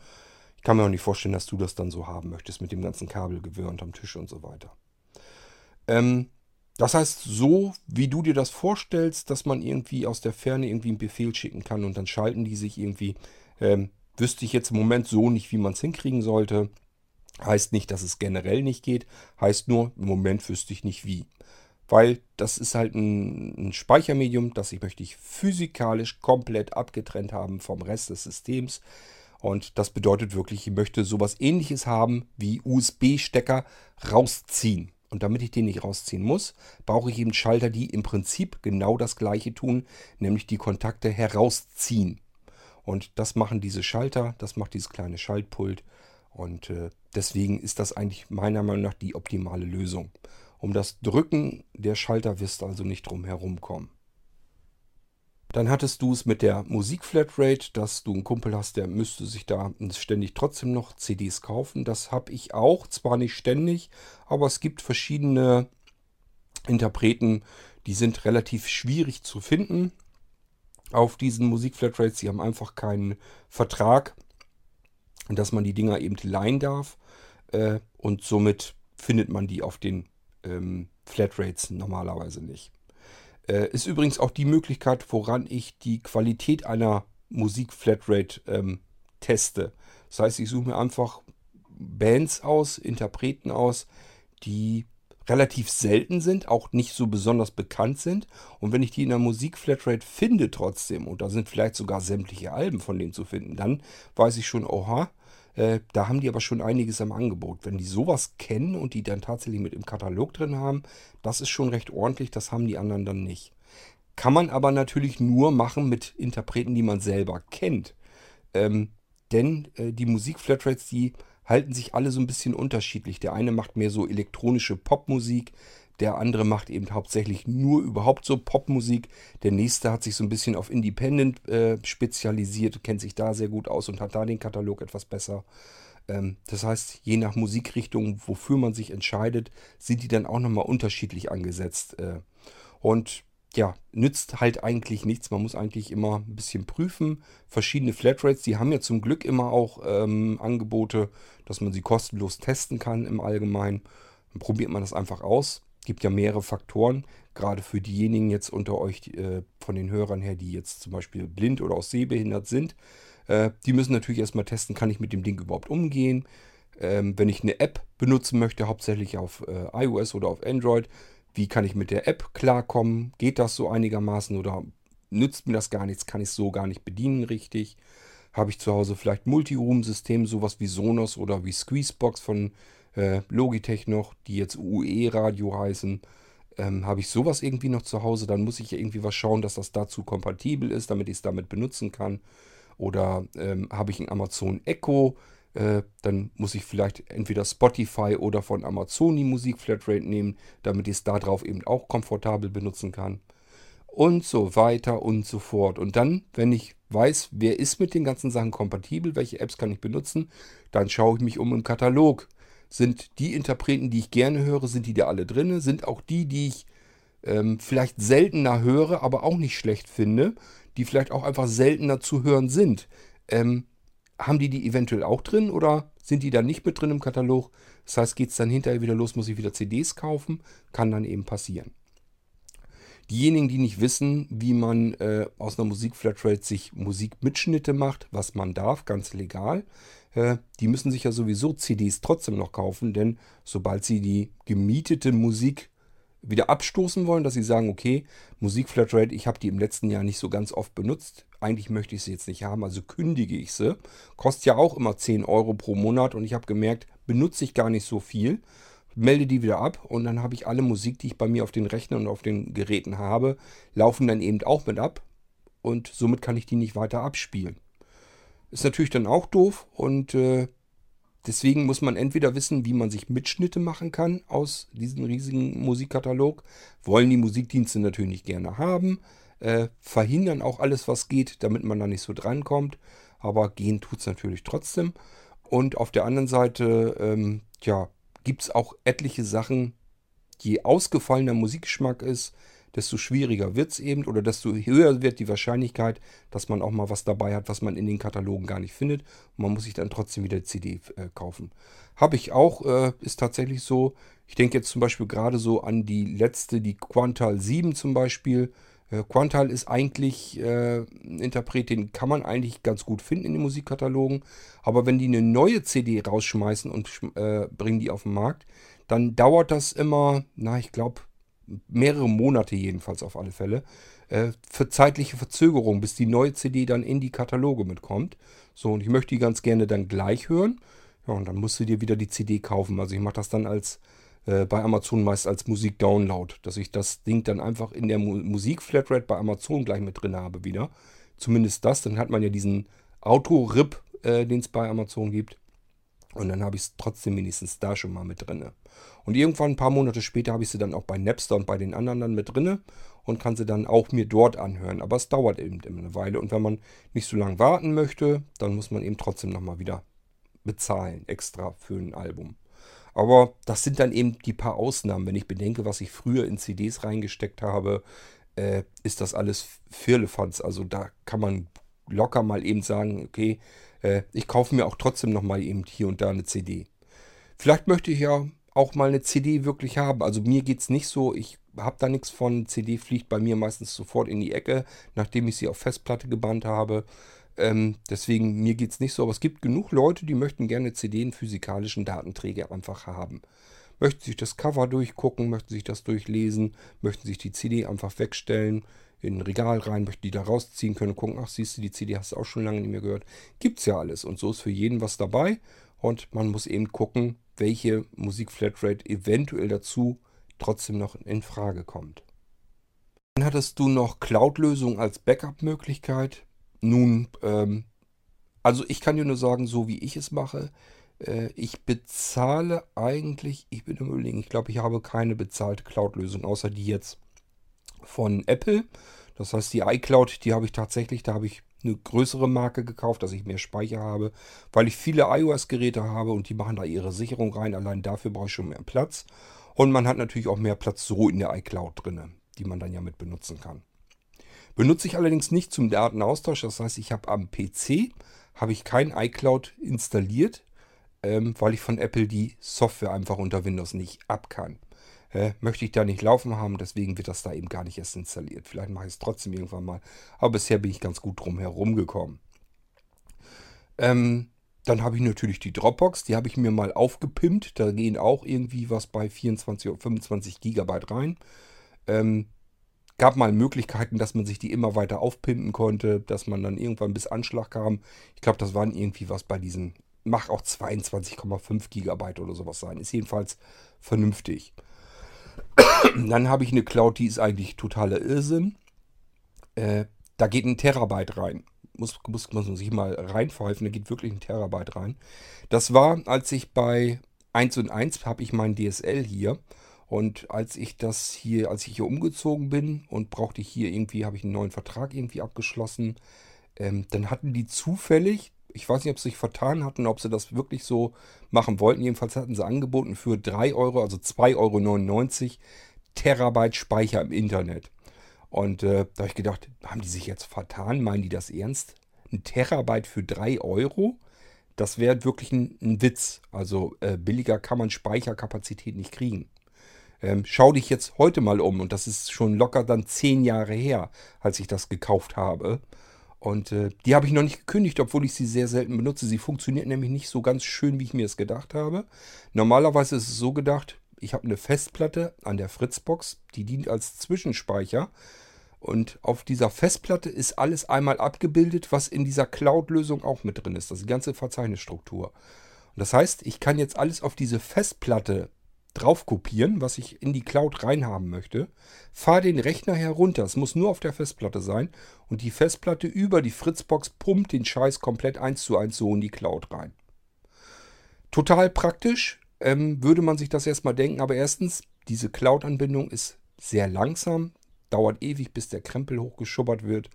Ich kann mir auch nicht vorstellen, dass du das dann so haben möchtest mit dem ganzen Kabelgewirr unterm Tisch und so weiter. Ähm, das heißt, so wie du dir das vorstellst, dass man irgendwie aus der Ferne irgendwie einen Befehl schicken kann und dann schalten die sich irgendwie, ähm, wüsste ich jetzt im Moment so nicht, wie man es hinkriegen sollte. Heißt nicht, dass es generell nicht geht, heißt nur, im Moment wüsste ich nicht wie. Weil das ist halt ein, ein Speichermedium, das ich möchte ich physikalisch komplett abgetrennt haben vom Rest des Systems. Und das bedeutet wirklich, ich möchte sowas ähnliches haben wie USB-Stecker rausziehen. Und damit ich den nicht rausziehen muss, brauche ich eben Schalter, die im Prinzip genau das gleiche tun, nämlich die Kontakte herausziehen. Und das machen diese Schalter, das macht dieses kleine Schaltpult. Und äh, deswegen ist das eigentlich meiner Meinung nach die optimale Lösung. Um das Drücken der Schalter wirst du also nicht drum herum kommen. Dann hattest du es mit der Musikflatrate, dass du einen Kumpel hast, der müsste sich da ständig trotzdem noch CDs kaufen. Das habe ich auch, zwar nicht ständig, aber es gibt verschiedene Interpreten, die sind relativ schwierig zu finden auf diesen Musikflatrates. Sie haben einfach keinen Vertrag, dass man die Dinger eben leihen darf. Äh, und somit findet man die auf den ähm, Flatrates normalerweise nicht. Äh, ist übrigens auch die Möglichkeit, woran ich die Qualität einer Musik-Flatrate ähm, teste. Das heißt, ich suche mir einfach Bands aus, Interpreten aus, die relativ selten sind, auch nicht so besonders bekannt sind. Und wenn ich die in der Musik-Flatrate finde trotzdem, und da sind vielleicht sogar sämtliche Alben von denen zu finden, dann weiß ich schon, oha, äh, da haben die aber schon einiges am Angebot. Wenn die sowas kennen und die dann tatsächlich mit im Katalog drin haben, das ist schon recht ordentlich, das haben die anderen dann nicht. Kann man aber natürlich nur machen mit Interpreten, die man selber kennt. Ähm, denn äh, die Musik-Flatrates, die halten sich alle so ein bisschen unterschiedlich. Der eine macht mehr so elektronische Popmusik, der andere macht eben hauptsächlich nur überhaupt so Popmusik. Der nächste hat sich so ein bisschen auf Independent äh, spezialisiert, kennt sich da sehr gut aus und hat da den Katalog etwas besser. Ähm, das heißt, je nach Musikrichtung, wofür man sich entscheidet, sind die dann auch nochmal unterschiedlich angesetzt. Äh, und ja, nützt halt eigentlich nichts. Man muss eigentlich immer ein bisschen prüfen. Verschiedene Flatrates, die haben ja zum Glück immer auch ähm, Angebote, dass man sie kostenlos testen kann im Allgemeinen. Dann probiert man das einfach aus gibt ja mehrere Faktoren, gerade für diejenigen jetzt unter euch äh, von den Hörern her, die jetzt zum Beispiel blind oder auch sehbehindert sind. Äh, die müssen natürlich erstmal testen, kann ich mit dem Ding überhaupt umgehen. Ähm, wenn ich eine App benutzen möchte, hauptsächlich auf äh, iOS oder auf Android, wie kann ich mit der App klarkommen? Geht das so einigermaßen oder nützt mir das gar nichts? Kann ich es so gar nicht bedienen richtig? Habe ich zu Hause vielleicht Multiroom-System, sowas wie Sonos oder wie Squeezebox von äh, Logitech noch, die jetzt UE-Radio heißen. Ähm, Habe ich sowas irgendwie noch zu Hause, dann muss ich ja irgendwie was schauen, dass das dazu kompatibel ist, damit ich es damit benutzen kann. Oder ähm, habe ich ein Amazon Echo, äh, dann muss ich vielleicht entweder Spotify oder von Amazon die Musik Flatrate nehmen, damit ich es darauf eben auch komfortabel benutzen kann. Und so weiter und so fort. Und dann, wenn ich weiß, wer ist mit den ganzen Sachen kompatibel, welche Apps kann ich benutzen, dann schaue ich mich um im Katalog sind die Interpreten, die ich gerne höre, sind die da alle drin? Sind auch die, die ich ähm, vielleicht seltener höre, aber auch nicht schlecht finde, die vielleicht auch einfach seltener zu hören sind. Ähm, haben die die eventuell auch drin oder sind die dann nicht mit drin im Katalog? Das heißt, geht es dann hinterher wieder los, muss ich wieder CDs kaufen? Kann dann eben passieren. Diejenigen, die nicht wissen, wie man äh, aus einer Musikflatrate sich Musikmitschnitte macht, was man darf, ganz legal, äh, die müssen sich ja sowieso CDs trotzdem noch kaufen, denn sobald sie die gemietete Musik wieder abstoßen wollen, dass sie sagen, okay, Musikflatrate, ich habe die im letzten Jahr nicht so ganz oft benutzt, eigentlich möchte ich sie jetzt nicht haben, also kündige ich sie. Kostet ja auch immer 10 Euro pro Monat und ich habe gemerkt, benutze ich gar nicht so viel. Melde die wieder ab und dann habe ich alle Musik, die ich bei mir auf den Rechnern und auf den Geräten habe, laufen dann eben auch mit ab und somit kann ich die nicht weiter abspielen. Ist natürlich dann auch doof und äh, deswegen muss man entweder wissen, wie man sich Mitschnitte machen kann aus diesem riesigen Musikkatalog. Wollen die Musikdienste natürlich nicht gerne haben. Äh, verhindern auch alles, was geht, damit man da nicht so drankommt. Aber gehen tut es natürlich trotzdem. Und auf der anderen Seite, ähm, ja, gibt es auch etliche Sachen, je ausgefallener Musikgeschmack ist, desto schwieriger wird es eben oder desto höher wird die Wahrscheinlichkeit, dass man auch mal was dabei hat, was man in den Katalogen gar nicht findet. Und man muss sich dann trotzdem wieder CD äh, kaufen. Habe ich auch, äh, ist tatsächlich so. Ich denke jetzt zum Beispiel gerade so an die letzte, die Quantal 7 zum Beispiel. Äh, Quantal ist eigentlich äh, ein Interpret, den kann man eigentlich ganz gut finden in den Musikkatalogen. Aber wenn die eine neue CD rausschmeißen und äh, bringen die auf den Markt, dann dauert das immer, na, ich glaube, mehrere Monate jedenfalls auf alle Fälle, äh, für zeitliche Verzögerung, bis die neue CD dann in die Kataloge mitkommt. So, und ich möchte die ganz gerne dann gleich hören. Ja, und dann musst du dir wieder die CD kaufen. Also ich mache das dann als äh, bei Amazon meist als Musik-Download, dass ich das Ding dann einfach in der Mu Musik-Flatrate bei Amazon gleich mit drin habe wieder. Zumindest das, dann hat man ja diesen Auto-RIP, äh, den es bei Amazon gibt. Und dann habe ich es trotzdem wenigstens da schon mal mit drin. Und irgendwann ein paar Monate später habe ich sie dann auch bei Napster und bei den anderen dann mit drin und kann sie dann auch mir dort anhören. Aber es dauert eben eine Weile. Und wenn man nicht so lange warten möchte, dann muss man eben trotzdem nochmal wieder bezahlen extra für ein Album. Aber das sind dann eben die paar Ausnahmen. Wenn ich bedenke, was ich früher in CDs reingesteckt habe, äh, ist das alles Firlefanz. Also da kann man locker mal eben sagen, okay, äh, ich kaufe mir auch trotzdem nochmal eben hier und da eine CD. Vielleicht möchte ich ja auch mal eine CD wirklich haben. Also mir geht es nicht so, ich habe da nichts von. CD fliegt bei mir meistens sofort in die Ecke, nachdem ich sie auf Festplatte gebannt habe. Ähm, deswegen, mir geht es nicht so, aber es gibt genug Leute, die möchten gerne CD in physikalischen Datenträger einfach haben. Möchten sich das Cover durchgucken, möchten sich das durchlesen, möchten sich die CD einfach wegstellen, in ein Regal rein, möchten die da rausziehen können, gucken, ach siehst du, die CD hast du auch schon lange nicht mehr gehört. Gibt's ja alles und so ist für jeden was dabei und man muss eben gucken, welche Musik-Flatrate eventuell dazu trotzdem noch in Frage kommt. Dann hattest du noch Cloud-Lösungen als Backup-Möglichkeit. Nun, ähm, also ich kann dir nur sagen, so wie ich es mache, äh, ich bezahle eigentlich, ich bin im Überlegen, ich glaube, ich habe keine bezahlte Cloud-Lösung, außer die jetzt von Apple. Das heißt, die iCloud, die habe ich tatsächlich, da habe ich eine größere Marke gekauft, dass ich mehr Speicher habe, weil ich viele iOS-Geräte habe und die machen da ihre Sicherung rein. Allein dafür brauche ich schon mehr Platz. Und man hat natürlich auch mehr Platz so in der iCloud drin, die man dann ja mit benutzen kann. Benutze ich allerdings nicht zum Datenaustausch. Das heißt, ich habe am PC habe ich kein iCloud installiert, ähm, weil ich von Apple die Software einfach unter Windows nicht ab kann. Äh, möchte ich da nicht laufen haben, deswegen wird das da eben gar nicht erst installiert. Vielleicht mache ich es trotzdem irgendwann mal. Aber bisher bin ich ganz gut drum herum gekommen. Ähm, dann habe ich natürlich die Dropbox, die habe ich mir mal aufgepimpt. Da gehen auch irgendwie was bei 24 oder 25 Gigabyte rein. Ähm, gab mal Möglichkeiten, dass man sich die immer weiter aufpimpen konnte, dass man dann irgendwann bis Anschlag kam. Ich glaube, das waren irgendwie was bei diesen, mach auch 22,5 Gigabyte oder sowas sein. Ist jedenfalls vernünftig. dann habe ich eine Cloud, die ist eigentlich totaler Irrsinn. Äh, da geht ein Terabyte rein. Muss, muss man sich mal reinpfeifen, da geht wirklich ein Terabyte rein. Das war, als ich bei 1 und 1 habe ich mein DSL hier und als ich das hier, als ich hier umgezogen bin und brauchte ich hier irgendwie, habe ich einen neuen Vertrag irgendwie abgeschlossen, ähm, dann hatten die zufällig, ich weiß nicht, ob sie sich vertan hatten, ob sie das wirklich so machen wollten. Jedenfalls hatten sie angeboten für 3 Euro, also 2,99 Euro Terabyte Speicher im Internet. Und äh, da habe ich gedacht, haben die sich jetzt vertan? Meinen die das ernst? Ein Terabyte für 3 Euro? Das wäre wirklich ein, ein, Witz. Also äh, billiger kann man Speicherkapazität nicht kriegen. Ähm, schau dich jetzt heute mal um und das ist schon locker dann zehn Jahre her, als ich das gekauft habe. Und äh, die habe ich noch nicht gekündigt, obwohl ich sie sehr selten benutze. Sie funktioniert nämlich nicht so ganz schön, wie ich mir es gedacht habe. Normalerweise ist es so gedacht, ich habe eine Festplatte an der Fritzbox, die dient als Zwischenspeicher. Und auf dieser Festplatte ist alles einmal abgebildet, was in dieser Cloud-Lösung auch mit drin ist. Das ist die ganze Verzeichnisstruktur. Und das heißt, ich kann jetzt alles auf diese Festplatte drauf kopieren, was ich in die Cloud reinhaben möchte. Fahre den Rechner herunter. Es muss nur auf der Festplatte sein. Und die Festplatte über die Fritzbox pumpt den Scheiß komplett eins zu eins so in die Cloud rein. Total praktisch, ähm, würde man sich das erstmal denken. Aber erstens, diese Cloud-Anbindung ist sehr langsam dauert ewig, bis der Krempel hochgeschubbert wird.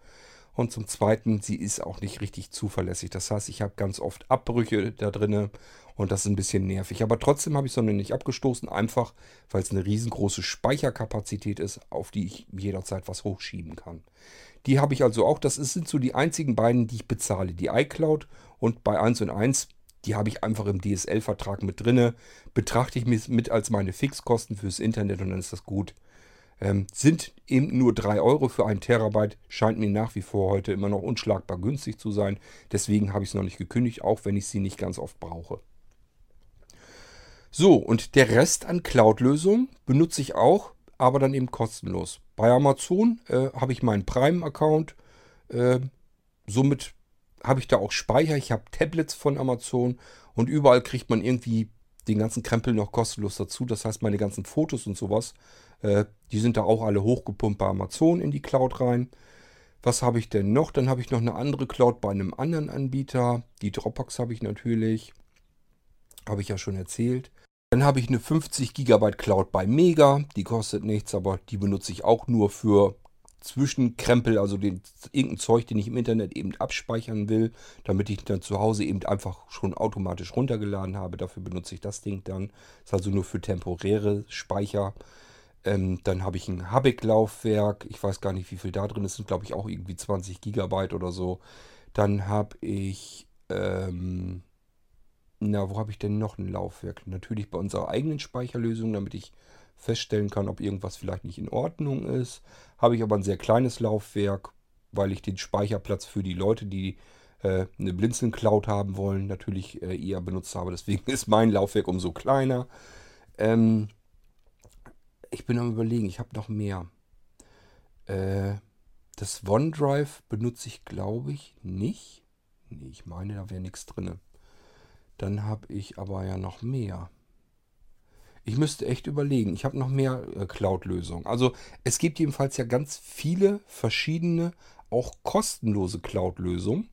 Und zum Zweiten, sie ist auch nicht richtig zuverlässig. Das heißt, ich habe ganz oft Abbrüche da drinne und das ist ein bisschen nervig. Aber trotzdem habe ich noch nicht abgestoßen, einfach weil es eine riesengroße Speicherkapazität ist, auf die ich jederzeit was hochschieben kann. Die habe ich also auch. Das sind so die einzigen beiden, die ich bezahle. Die iCloud und bei 1 und 1, die habe ich einfach im DSL-Vertrag mit drinne. Betrachte ich mit als meine Fixkosten fürs Internet und dann ist das gut. Ähm, sind eben nur 3 Euro für einen Terabyte, scheint mir nach wie vor heute immer noch unschlagbar günstig zu sein. Deswegen habe ich es noch nicht gekündigt, auch wenn ich sie nicht ganz oft brauche. So, und der Rest an Cloud-Lösungen benutze ich auch, aber dann eben kostenlos. Bei Amazon äh, habe ich meinen Prime-Account. Äh, somit habe ich da auch Speicher. Ich habe Tablets von Amazon und überall kriegt man irgendwie den ganzen Krempel noch kostenlos dazu. Das heißt, meine ganzen Fotos und sowas äh, die sind da auch alle hochgepumpt bei Amazon in die Cloud rein. Was habe ich denn noch? Dann habe ich noch eine andere Cloud bei einem anderen Anbieter. Die Dropbox habe ich natürlich. Habe ich ja schon erzählt. Dann habe ich eine 50 GB Cloud bei Mega. Die kostet nichts, aber die benutze ich auch nur für Zwischenkrempel, also den, irgendein Zeug, den ich im Internet eben abspeichern will, damit ich dann zu Hause eben einfach schon automatisch runtergeladen habe. Dafür benutze ich das Ding dann. Ist also nur für temporäre Speicher. Ähm, dann habe ich ein Habeck-Laufwerk. Ich weiß gar nicht, wie viel da drin ist. sind, glaube ich, auch irgendwie 20 Gigabyte oder so. Dann habe ich, ähm, na, wo habe ich denn noch ein Laufwerk? Natürlich bei unserer eigenen Speicherlösung, damit ich feststellen kann, ob irgendwas vielleicht nicht in Ordnung ist. Habe ich aber ein sehr kleines Laufwerk, weil ich den Speicherplatz für die Leute, die äh, eine Blinzeln-Cloud haben wollen, natürlich äh, eher benutzt habe. Deswegen ist mein Laufwerk umso kleiner. Ähm, ich bin am überlegen, ich habe noch mehr. Äh, das OneDrive benutze ich, glaube ich, nicht. Nee, ich meine, da wäre nichts drin. Dann habe ich aber ja noch mehr. Ich müsste echt überlegen. Ich habe noch mehr äh, Cloud-Lösungen. Also es gibt jedenfalls ja ganz viele verschiedene, auch kostenlose Cloud-Lösungen.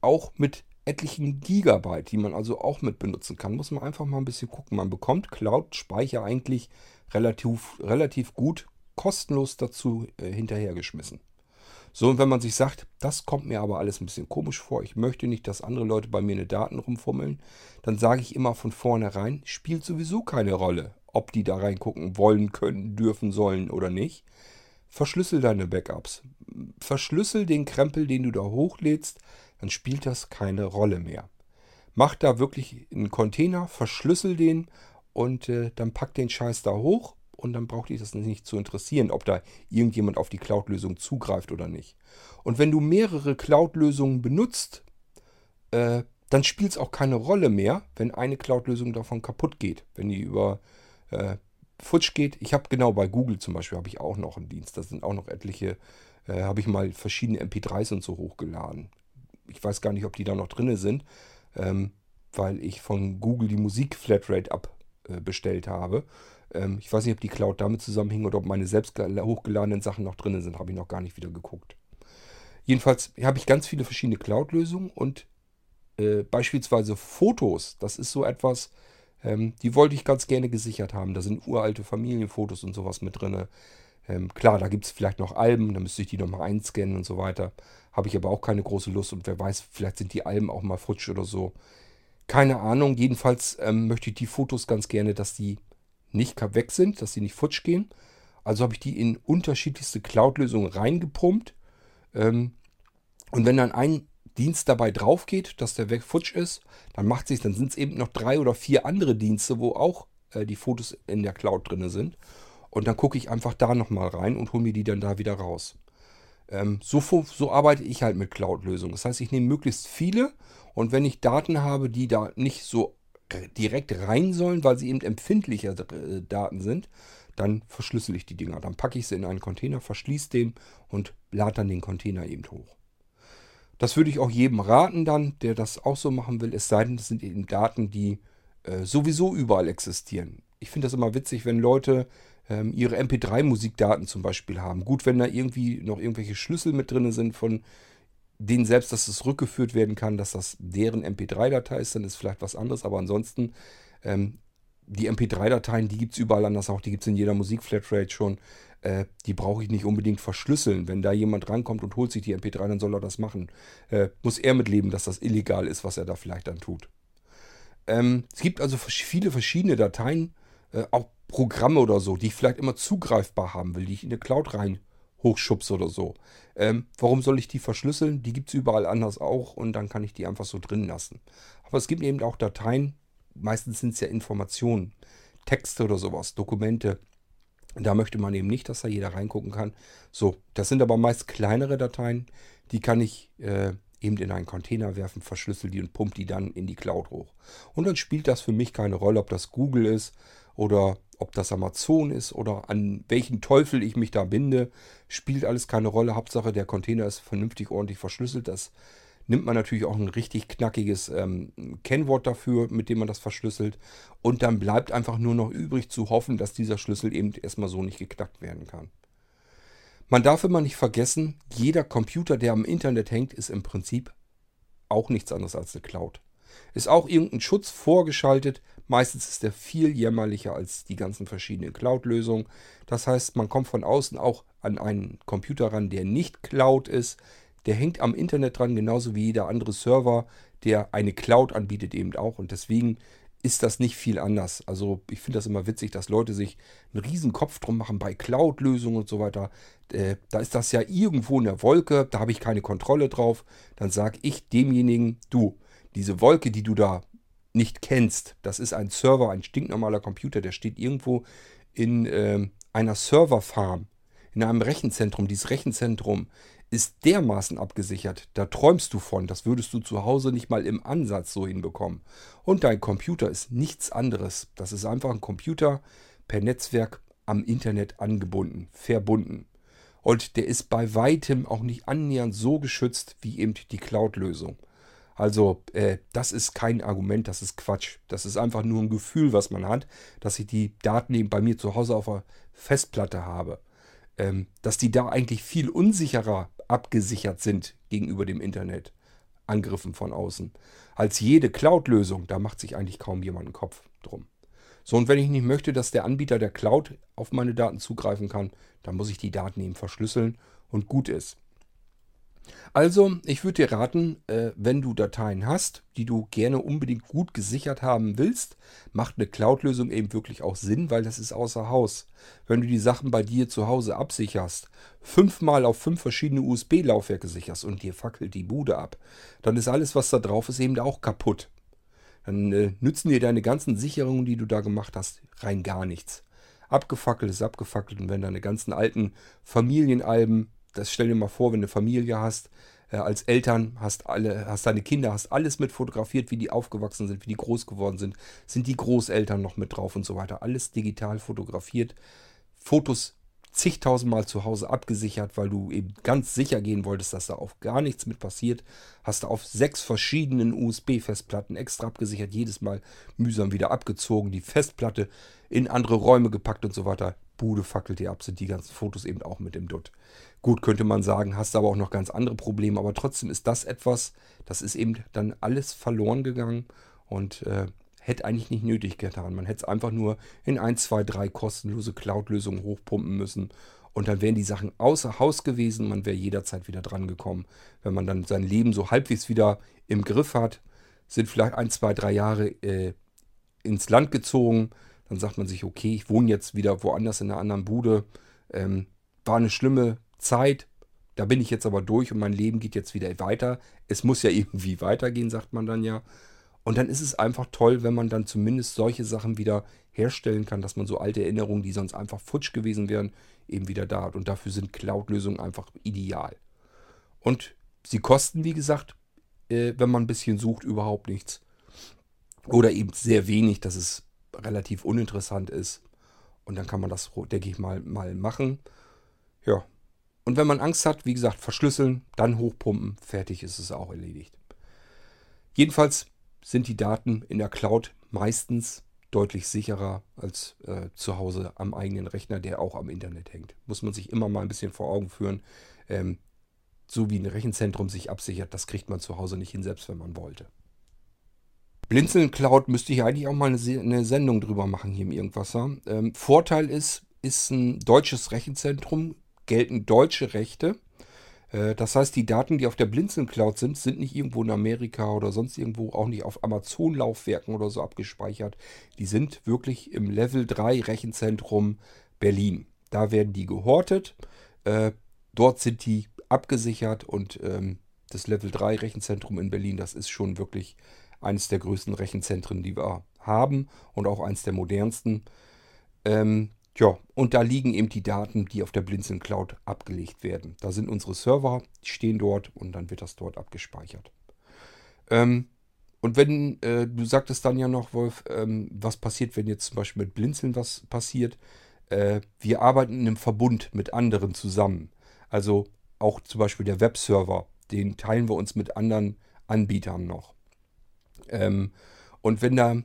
Auch mit etlichen Gigabyte, die man also auch mit benutzen kann. Muss man einfach mal ein bisschen gucken. Man bekommt Cloud-Speicher eigentlich relativ, relativ gut kostenlos dazu äh, hinterhergeschmissen. So, und wenn man sich sagt, das kommt mir aber alles ein bisschen komisch vor, ich möchte nicht, dass andere Leute bei mir eine Daten rumfummeln, dann sage ich immer von vornherein, spielt sowieso keine Rolle, ob die da reingucken wollen, können, dürfen, sollen oder nicht. Verschlüssel deine Backups. Verschlüssel den Krempel, den du da hochlädst, dann spielt das keine Rolle mehr. Mach da wirklich einen Container, verschlüssel den und äh, dann packt den Scheiß da hoch und dann braucht dich das nicht zu interessieren, ob da irgendjemand auf die Cloud-Lösung zugreift oder nicht. Und wenn du mehrere Cloud-Lösungen benutzt, äh, dann spielt es auch keine Rolle mehr, wenn eine Cloud-Lösung davon kaputt geht. Wenn die über äh, Futsch geht. Ich habe genau bei Google zum Beispiel habe ich auch noch einen Dienst. Da sind auch noch etliche, äh, habe ich mal verschiedene MP3s und so hochgeladen. Ich weiß gar nicht, ob die da noch drin sind, ähm, weil ich von Google die Musik Flatrate ab äh, habe. Ähm, ich weiß nicht, ob die Cloud damit zusammenhing oder ob meine selbst hochgeladenen Sachen noch drin sind. Habe ich noch gar nicht wieder geguckt. Jedenfalls habe ich ganz viele verschiedene Cloud-Lösungen und äh, beispielsweise Fotos. Das ist so etwas, ähm, die wollte ich ganz gerne gesichert haben. Da sind uralte Familienfotos und sowas mit drin. Ähm, klar, da gibt es vielleicht noch Alben, da müsste ich die nochmal einscannen und so weiter. Habe ich aber auch keine große Lust und wer weiß, vielleicht sind die Alben auch mal futsch oder so. Keine Ahnung, jedenfalls ähm, möchte ich die Fotos ganz gerne, dass die nicht weg sind, dass sie nicht futsch gehen. Also habe ich die in unterschiedlichste Cloud-Lösungen reingepumpt. Ähm, und wenn dann ein Dienst dabei drauf geht, dass der weg futsch ist, dann macht sich, dann sind es eben noch drei oder vier andere Dienste, wo auch äh, die Fotos in der Cloud drin sind. Und dann gucke ich einfach da nochmal rein und hole mir die dann da wieder raus. Ähm, so, so arbeite ich halt mit Cloud-Lösungen. Das heißt, ich nehme möglichst viele und wenn ich Daten habe, die da nicht so direkt rein sollen, weil sie eben empfindlicher äh, Daten sind, dann verschlüssel ich die Dinger. Dann packe ich sie in einen Container, verschließe den und lade dann den Container eben hoch. Das würde ich auch jedem raten dann, der das auch so machen will, es sei denn, es sind eben Daten, die äh, sowieso überall existieren. Ich finde das immer witzig, wenn Leute ähm, ihre MP3-Musikdaten zum Beispiel haben. Gut, wenn da irgendwie noch irgendwelche Schlüssel mit drin sind von denen selbst, dass es rückgeführt werden kann, dass das deren MP3-Datei ist, dann ist vielleicht was anderes. Aber ansonsten, ähm, die MP3-Dateien, die gibt es überall anders auch. Die gibt es in jeder Musikflatrate schon. Äh, die brauche ich nicht unbedingt verschlüsseln. Wenn da jemand rankommt und holt sich die MP3, dann soll er das machen. Äh, muss er mitleben, dass das illegal ist, was er da vielleicht dann tut. Ähm, es gibt also viele verschiedene Dateien, äh, auch Programme oder so, die ich vielleicht immer zugreifbar haben will, die ich in eine Cloud rein hochschubse oder so. Ähm, warum soll ich die verschlüsseln? Die gibt es überall anders auch und dann kann ich die einfach so drin lassen. Aber es gibt eben auch Dateien, meistens sind es ja Informationen, Texte oder sowas, Dokumente. Da möchte man eben nicht, dass da jeder reingucken kann. So, das sind aber meist kleinere Dateien, die kann ich äh, eben in einen Container werfen, verschlüssel die und pump die dann in die Cloud hoch. Und dann spielt das für mich keine Rolle, ob das Google ist oder ob das Amazon ist oder an welchen Teufel ich mich da binde, spielt alles keine Rolle. Hauptsache der Container ist vernünftig ordentlich verschlüsselt. Das nimmt man natürlich auch ein richtig knackiges ähm, Kennwort dafür, mit dem man das verschlüsselt. Und dann bleibt einfach nur noch übrig zu hoffen, dass dieser Schlüssel eben erstmal so nicht geknackt werden kann. Man darf immer nicht vergessen, jeder Computer, der am Internet hängt, ist im Prinzip auch nichts anderes als eine Cloud. Ist auch irgendein Schutz vorgeschaltet. Meistens ist der viel jämmerlicher als die ganzen verschiedenen Cloud-Lösungen. Das heißt, man kommt von außen auch an einen Computer ran, der nicht Cloud ist. Der hängt am Internet dran, genauso wie jeder andere Server, der eine Cloud anbietet, eben auch. Und deswegen ist das nicht viel anders. Also ich finde das immer witzig, dass Leute sich einen riesen Kopf drum machen bei Cloud-Lösungen und so weiter. Äh, da ist das ja irgendwo in der Wolke, da habe ich keine Kontrolle drauf. Dann sage ich demjenigen, du, diese Wolke, die du da nicht kennst, das ist ein Server, ein stinknormaler Computer, der steht irgendwo in äh, einer Serverfarm, in einem Rechenzentrum. Dieses Rechenzentrum ist dermaßen abgesichert, da träumst du von, das würdest du zu Hause nicht mal im Ansatz so hinbekommen. Und dein Computer ist nichts anderes. Das ist einfach ein Computer per Netzwerk am Internet angebunden, verbunden. Und der ist bei weitem auch nicht annähernd so geschützt wie eben die Cloud-Lösung. Also äh, das ist kein Argument, das ist Quatsch. Das ist einfach nur ein Gefühl, was man hat, dass ich die Daten eben bei mir zu Hause auf der Festplatte habe. Ähm, dass die da eigentlich viel unsicherer abgesichert sind gegenüber dem Internet. Angriffen von außen. Als jede Cloud-Lösung, da macht sich eigentlich kaum jemand einen Kopf drum. So, und wenn ich nicht möchte, dass der Anbieter der Cloud auf meine Daten zugreifen kann, dann muss ich die Daten eben verschlüsseln und gut ist. Also, ich würde dir raten, äh, wenn du Dateien hast, die du gerne unbedingt gut gesichert haben willst, macht eine Cloud-Lösung eben wirklich auch Sinn, weil das ist außer Haus. Wenn du die Sachen bei dir zu Hause absicherst, fünfmal auf fünf verschiedene USB-Laufwerke sicherst und dir fackelt die Bude ab, dann ist alles, was da drauf ist, eben auch kaputt. Dann äh, nützen dir deine ganzen Sicherungen, die du da gemacht hast, rein gar nichts. Abgefackelt ist abgefackelt und wenn deine ganzen alten Familienalben das stell dir mal vor, wenn du eine Familie hast, äh, als Eltern hast alle, hast deine Kinder, hast alles mit fotografiert, wie die aufgewachsen sind, wie die groß geworden sind, sind die Großeltern noch mit drauf und so weiter. Alles digital fotografiert. Fotos zigtausendmal zu Hause abgesichert, weil du eben ganz sicher gehen wolltest, dass da auch gar nichts mit passiert. Hast du auf sechs verschiedenen USB-Festplatten extra abgesichert, jedes Mal mühsam wieder abgezogen, die Festplatte in andere Räume gepackt und so weiter. Bude fackelt dir ab, sind die ganzen Fotos eben auch mit im Dutt. Gut, könnte man sagen, hast aber auch noch ganz andere Probleme, aber trotzdem ist das etwas, das ist eben dann alles verloren gegangen und äh, hätte eigentlich nicht nötig getan. Man hätte es einfach nur in 1, 2, 3 kostenlose Cloud-Lösungen hochpumpen müssen und dann wären die Sachen außer Haus gewesen, man wäre jederzeit wieder dran gekommen. Wenn man dann sein Leben so halbwegs wieder im Griff hat, sind vielleicht 1, 2, 3 Jahre äh, ins Land gezogen, dann sagt man sich, okay, ich wohne jetzt wieder woanders in einer anderen Bude. Ähm, war eine schlimme Zeit, da bin ich jetzt aber durch und mein Leben geht jetzt wieder weiter. Es muss ja irgendwie weitergehen, sagt man dann ja. Und dann ist es einfach toll, wenn man dann zumindest solche Sachen wieder herstellen kann, dass man so alte Erinnerungen, die sonst einfach futsch gewesen wären, eben wieder da hat. Und dafür sind Cloud-Lösungen einfach ideal. Und sie kosten, wie gesagt, äh, wenn man ein bisschen sucht, überhaupt nichts. Oder eben sehr wenig, dass es relativ uninteressant ist. Und dann kann man das, denke ich mal, mal machen. Ja. Und wenn man Angst hat, wie gesagt, verschlüsseln, dann hochpumpen, fertig ist es auch erledigt. Jedenfalls sind die Daten in der Cloud meistens deutlich sicherer als äh, zu Hause am eigenen Rechner, der auch am Internet hängt. Muss man sich immer mal ein bisschen vor Augen führen. Ähm, so wie ein Rechenzentrum sich absichert, das kriegt man zu Hause nicht hin, selbst wenn man wollte. Blinzeln Cloud müsste ich eigentlich auch mal eine, eine Sendung drüber machen hier im Irgendwasser. Ähm, Vorteil ist, ist ein deutsches Rechenzentrum, gelten deutsche Rechte. Äh, das heißt, die Daten, die auf der Blinzeln Cloud sind, sind nicht irgendwo in Amerika oder sonst irgendwo, auch nicht auf Amazon-Laufwerken oder so abgespeichert. Die sind wirklich im Level 3 Rechenzentrum Berlin. Da werden die gehortet. Äh, dort sind die abgesichert und ähm, das Level 3 Rechenzentrum in Berlin, das ist schon wirklich eines der größten Rechenzentren, die wir haben und auch eines der modernsten. Ähm, ja, und da liegen eben die Daten, die auf der Blinzeln Cloud abgelegt werden. Da sind unsere Server, die stehen dort und dann wird das dort abgespeichert. Ähm, und wenn, äh, du sagtest dann ja noch, Wolf, ähm, was passiert, wenn jetzt zum Beispiel mit Blinzeln was passiert? Äh, wir arbeiten in einem Verbund mit anderen zusammen. Also auch zum Beispiel der Webserver, den teilen wir uns mit anderen Anbietern noch. Ähm, und wenn da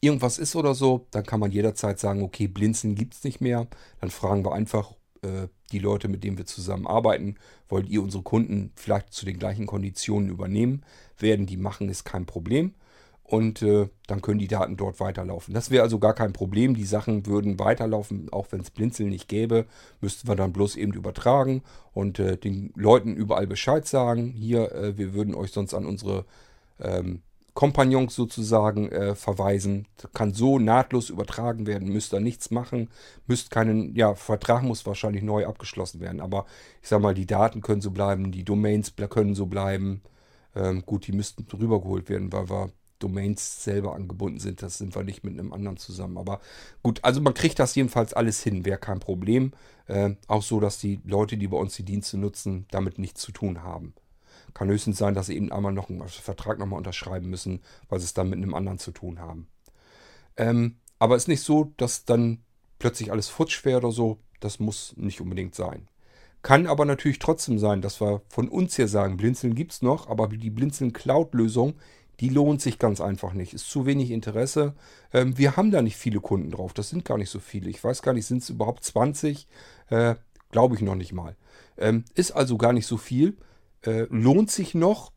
irgendwas ist oder so, dann kann man jederzeit sagen, okay, Blinzeln gibt es nicht mehr. Dann fragen wir einfach äh, die Leute, mit denen wir zusammenarbeiten, wollt ihr unsere Kunden vielleicht zu den gleichen Konditionen übernehmen? Werden die machen, ist kein Problem. Und äh, dann können die Daten dort weiterlaufen. Das wäre also gar kein Problem. Die Sachen würden weiterlaufen, auch wenn es Blinzeln nicht gäbe. Müssten wir dann bloß eben übertragen und äh, den Leuten überall Bescheid sagen. Hier, äh, wir würden euch sonst an unsere ähm, Kompagnons sozusagen äh, verweisen. Kann so nahtlos übertragen werden, müsst ihr nichts machen, müsst keinen, ja, Vertrag muss wahrscheinlich neu abgeschlossen werden, aber ich sag mal, die Daten können so bleiben, die Domains können so bleiben. Ähm, gut, die müssten rübergeholt werden, weil wir Domains selber angebunden sind. Das sind wir nicht mit einem anderen zusammen. Aber gut, also man kriegt das jedenfalls alles hin, wäre kein Problem. Äh, auch so, dass die Leute, die bei uns die Dienste nutzen, damit nichts zu tun haben. Kann höchstens sein, dass sie eben einmal noch einen Vertrag nochmal unterschreiben müssen, weil sie es dann mit einem anderen zu tun haben. Ähm, aber es ist nicht so, dass dann plötzlich alles futsch wäre oder so. Das muss nicht unbedingt sein. Kann aber natürlich trotzdem sein, dass wir von uns hier sagen, Blinzeln gibt es noch, aber die Blinzeln Cloud-Lösung, die lohnt sich ganz einfach nicht. Ist zu wenig Interesse. Ähm, wir haben da nicht viele Kunden drauf. Das sind gar nicht so viele. Ich weiß gar nicht, sind es überhaupt 20? Äh, Glaube ich noch nicht mal. Ähm, ist also gar nicht so viel. Äh, lohnt sich noch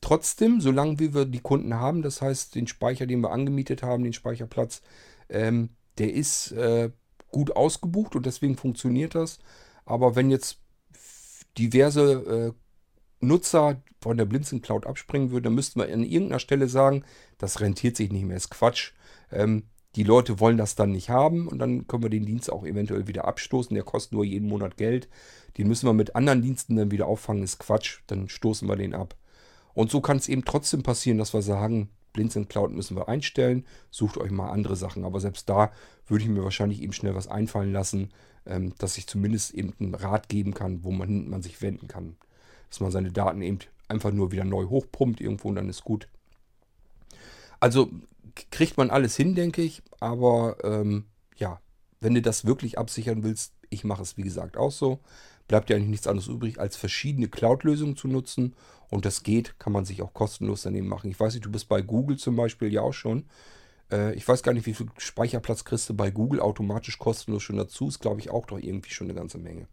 trotzdem, solange wir die Kunden haben. Das heißt, den Speicher, den wir angemietet haben, den Speicherplatz, ähm, der ist äh, gut ausgebucht und deswegen funktioniert das. Aber wenn jetzt diverse äh, Nutzer von der Blinzen Cloud abspringen würden, dann müssten wir an irgendeiner Stelle sagen, das rentiert sich nicht mehr, ist Quatsch. Ähm, die Leute wollen das dann nicht haben und dann können wir den Dienst auch eventuell wieder abstoßen. Der kostet nur jeden Monat Geld. Den müssen wir mit anderen Diensten dann wieder auffangen, ist Quatsch. Dann stoßen wir den ab. Und so kann es eben trotzdem passieren, dass wir sagen, Blinzeln Cloud müssen wir einstellen, sucht euch mal andere Sachen. Aber selbst da würde ich mir wahrscheinlich eben schnell was einfallen lassen, ähm, dass ich zumindest eben einen Rat geben kann, wo man, man sich wenden kann. Dass man seine Daten eben einfach nur wieder neu hochpumpt irgendwo und dann ist gut. Also kriegt man alles hin, denke ich. Aber ähm, ja, wenn du das wirklich absichern willst, ich mache es wie gesagt auch so, bleibt ja eigentlich nichts anderes übrig, als verschiedene Cloud-Lösungen zu nutzen. Und das geht, kann man sich auch kostenlos daneben machen. Ich weiß nicht, du bist bei Google zum Beispiel ja auch schon. Äh, ich weiß gar nicht, wie viel Speicherplatz kriegst du bei Google automatisch kostenlos schon dazu. Ist, glaube ich, auch doch irgendwie schon eine ganze Menge.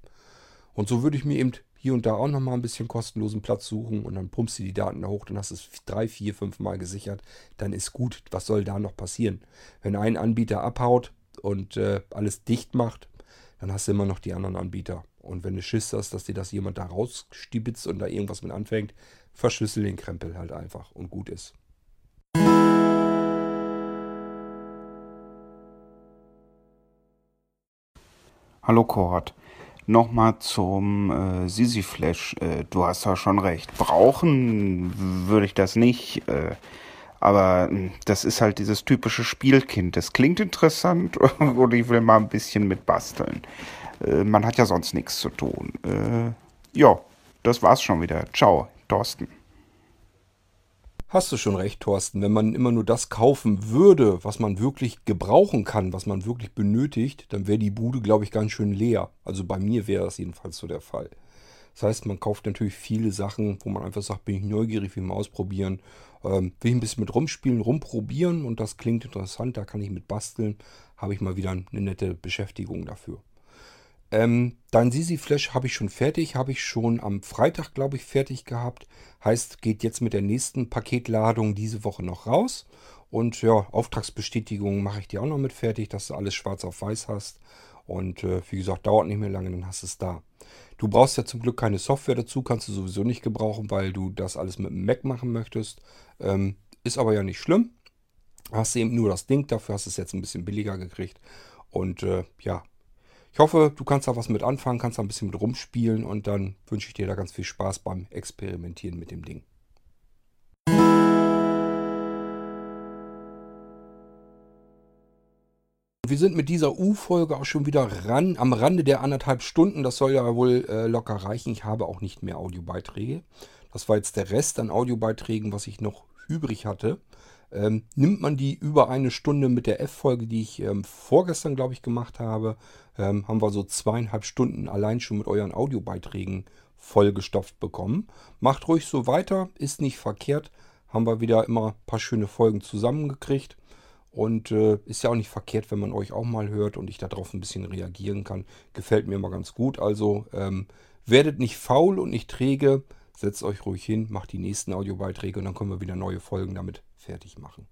Und so würde ich mir eben hier und da auch nochmal ein bisschen kostenlosen Platz suchen und dann pumpst du die Daten da hoch, dann hast du es drei, vier, fünf Mal gesichert, dann ist gut. Was soll da noch passieren? Wenn ein Anbieter abhaut und äh, alles dicht macht, dann hast du immer noch die anderen Anbieter. Und wenn du Schiss hast, dass dir das jemand da rausstibitzt und da irgendwas mit anfängt, verschlüssel den Krempel halt einfach und gut ist. Hallo Korat. Nochmal zum äh, Sisi Flash. Äh, du hast da schon recht. Brauchen würde ich das nicht. Äh, aber hm, das ist halt dieses typische Spielkind. Das klingt interessant und ich will mal ein bisschen mit basteln. Äh, man hat ja sonst nichts zu tun. Äh, ja, das war's schon wieder. Ciao, Thorsten. Hast du schon recht, Thorsten. Wenn man immer nur das kaufen würde, was man wirklich gebrauchen kann, was man wirklich benötigt, dann wäre die Bude, glaube ich, ganz schön leer. Also bei mir wäre das jedenfalls so der Fall. Das heißt, man kauft natürlich viele Sachen, wo man einfach sagt, bin ich neugierig, will ich mal ausprobieren. Ähm, will ich ein bisschen mit rumspielen, rumprobieren und das klingt interessant, da kann ich mit basteln. Habe ich mal wieder eine nette Beschäftigung dafür. Ähm, dein Sisi Flash habe ich schon fertig, habe ich schon am Freitag, glaube ich, fertig gehabt. Heißt, geht jetzt mit der nächsten Paketladung diese Woche noch raus. Und ja, Auftragsbestätigung mache ich dir auch noch mit fertig, dass du alles schwarz auf weiß hast. Und äh, wie gesagt, dauert nicht mehr lange, dann hast du es da. Du brauchst ja zum Glück keine Software dazu, kannst du sowieso nicht gebrauchen, weil du das alles mit dem Mac machen möchtest. Ähm, ist aber ja nicht schlimm. Hast du eben nur das Ding, dafür hast du es jetzt ein bisschen billiger gekriegt. Und äh, ja, ich hoffe, du kannst da was mit anfangen, kannst da ein bisschen mit rumspielen und dann wünsche ich dir da ganz viel Spaß beim Experimentieren mit dem Ding. Wir sind mit dieser U-Folge auch schon wieder ran, am Rande der anderthalb Stunden. Das soll ja wohl äh, locker reichen. Ich habe auch nicht mehr Audiobeiträge. Das war jetzt der Rest an Audiobeiträgen, was ich noch übrig hatte. Ähm, nimmt man die über eine Stunde mit der F-Folge, die ich ähm, vorgestern, glaube ich, gemacht habe, ähm, haben wir so zweieinhalb Stunden allein schon mit euren Audiobeiträgen vollgestopft bekommen. Macht ruhig so weiter, ist nicht verkehrt. Haben wir wieder immer ein paar schöne Folgen zusammengekriegt. Und äh, ist ja auch nicht verkehrt, wenn man euch auch mal hört und ich darauf ein bisschen reagieren kann. Gefällt mir immer ganz gut. Also ähm, werdet nicht faul und nicht träge. Setzt euch ruhig hin, macht die nächsten Audiobeiträge und dann können wir wieder neue Folgen damit fertig machen.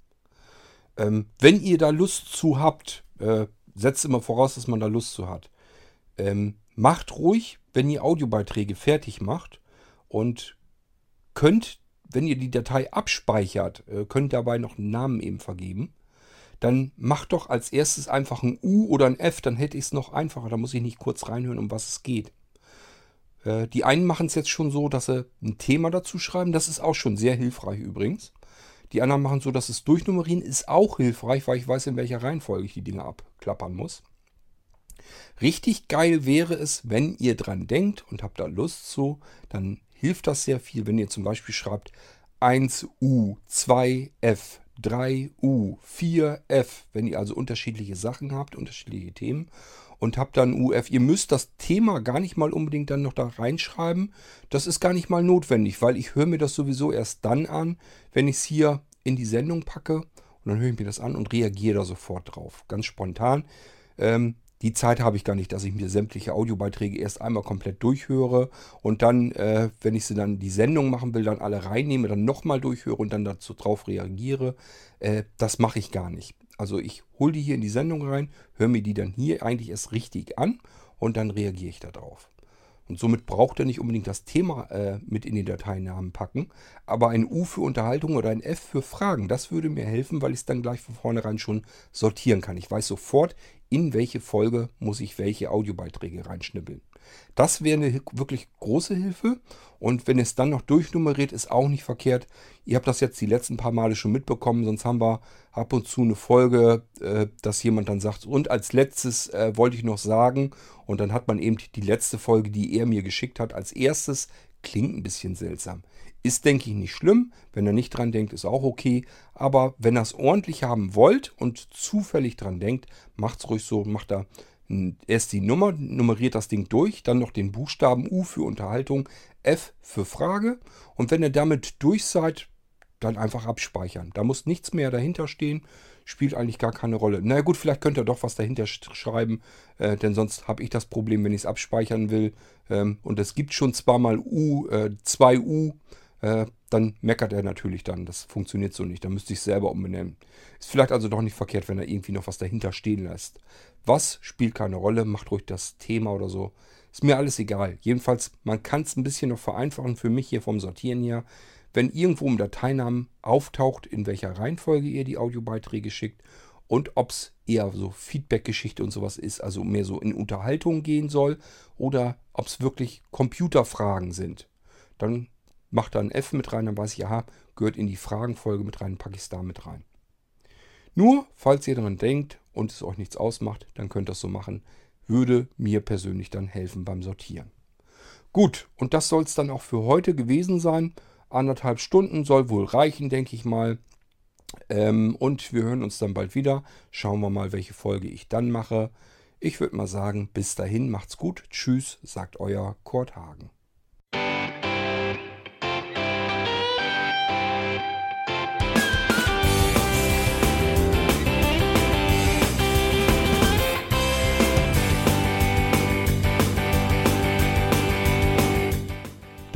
Ähm, wenn ihr da Lust zu habt, äh, setzt immer voraus, dass man da Lust zu hat. Ähm, macht ruhig, wenn ihr Audiobeiträge fertig macht und könnt, wenn ihr die Datei abspeichert, äh, könnt dabei noch einen Namen eben vergeben. Dann macht doch als erstes einfach ein U oder ein F, dann hätte ich es noch einfacher. Da muss ich nicht kurz reinhören, um was es geht. Äh, die einen machen es jetzt schon so, dass sie ein Thema dazu schreiben. Das ist auch schon sehr hilfreich übrigens. Die anderen machen so, dass es durchnummerieren ist auch hilfreich, weil ich weiß, in welcher Reihenfolge ich die Dinge abklappern muss. Richtig geil wäre es, wenn ihr dran denkt und habt da Lust zu, dann hilft das sehr viel, wenn ihr zum Beispiel schreibt 1U, 2F, 3U, 4F, wenn ihr also unterschiedliche Sachen habt, unterschiedliche Themen und habt dann UF. Ihr müsst das Thema gar nicht mal unbedingt dann noch da reinschreiben. Das ist gar nicht mal notwendig, weil ich höre mir das sowieso erst dann an, wenn ich es hier in die Sendung packe. Und dann höre ich mir das an und reagiere da sofort drauf. Ganz spontan. Ähm, die Zeit habe ich gar nicht, dass ich mir sämtliche Audiobeiträge erst einmal komplett durchhöre und dann, äh, wenn ich sie dann die Sendung machen will, dann alle reinnehme, dann nochmal durchhöre und dann dazu drauf reagiere. Äh, das mache ich gar nicht. Also ich hole die hier in die Sendung rein, höre mir die dann hier eigentlich erst richtig an und dann reagiere ich darauf. Und somit braucht er nicht unbedingt das Thema äh, mit in den Dateinamen packen, aber ein U für Unterhaltung oder ein F für Fragen, das würde mir helfen, weil ich es dann gleich von vornherein schon sortieren kann. Ich weiß sofort, in welche Folge muss ich welche Audiobeiträge reinschnippeln. Das wäre eine wirklich große Hilfe. Und wenn es dann noch durchnummeriert, ist auch nicht verkehrt. Ihr habt das jetzt die letzten paar Male schon mitbekommen, sonst haben wir ab und zu eine Folge, äh, dass jemand dann sagt, und als letztes äh, wollte ich noch sagen, und dann hat man eben die letzte Folge, die er mir geschickt hat, als erstes. Klingt ein bisschen seltsam. Ist, denke ich, nicht schlimm. Wenn er nicht dran denkt, ist auch okay. Aber wenn ihr es ordentlich haben wollt und zufällig dran denkt, macht es ruhig so. Macht da erst die Nummer, nummeriert das Ding durch, dann noch den Buchstaben U für Unterhaltung, F für Frage. Und wenn ihr damit durch seid, dann einfach abspeichern. Da muss nichts mehr dahinter stehen. Spielt eigentlich gar keine Rolle. Na gut, vielleicht könnt ihr doch was dahinter schreiben, äh, denn sonst habe ich das Problem, wenn ich es abspeichern will. Ähm, und es gibt schon zweimal U, äh, 2U, äh, dann meckert er natürlich dann. Das funktioniert so nicht. Da müsste ich selber umbenennen. Ist vielleicht also doch nicht verkehrt, wenn er irgendwie noch was dahinter stehen lässt. Was spielt keine Rolle, macht ruhig das Thema oder so. Ist mir alles egal. Jedenfalls, man kann es ein bisschen noch vereinfachen für mich hier vom Sortieren her. Wenn irgendwo im Dateinamen auftaucht, in welcher Reihenfolge ihr die Audiobeiträge schickt und ob es eher so Feedback-Geschichte und sowas ist, also mehr so in Unterhaltung gehen soll, oder ob es wirklich Computerfragen sind. Dann macht da ein F mit rein, dann weiß ich, aha, gehört in die Fragenfolge mit rein, packe ich es da mit rein. Nur, falls ihr daran denkt und es euch nichts ausmacht, dann könnt ihr das so machen. Würde mir persönlich dann helfen beim Sortieren. Gut, und das soll es dann auch für heute gewesen sein. Anderthalb Stunden soll wohl reichen, denke ich mal. Ähm, und wir hören uns dann bald wieder. Schauen wir mal, welche Folge ich dann mache. Ich würde mal sagen, bis dahin macht's gut. Tschüss, sagt euer Kurt Hagen.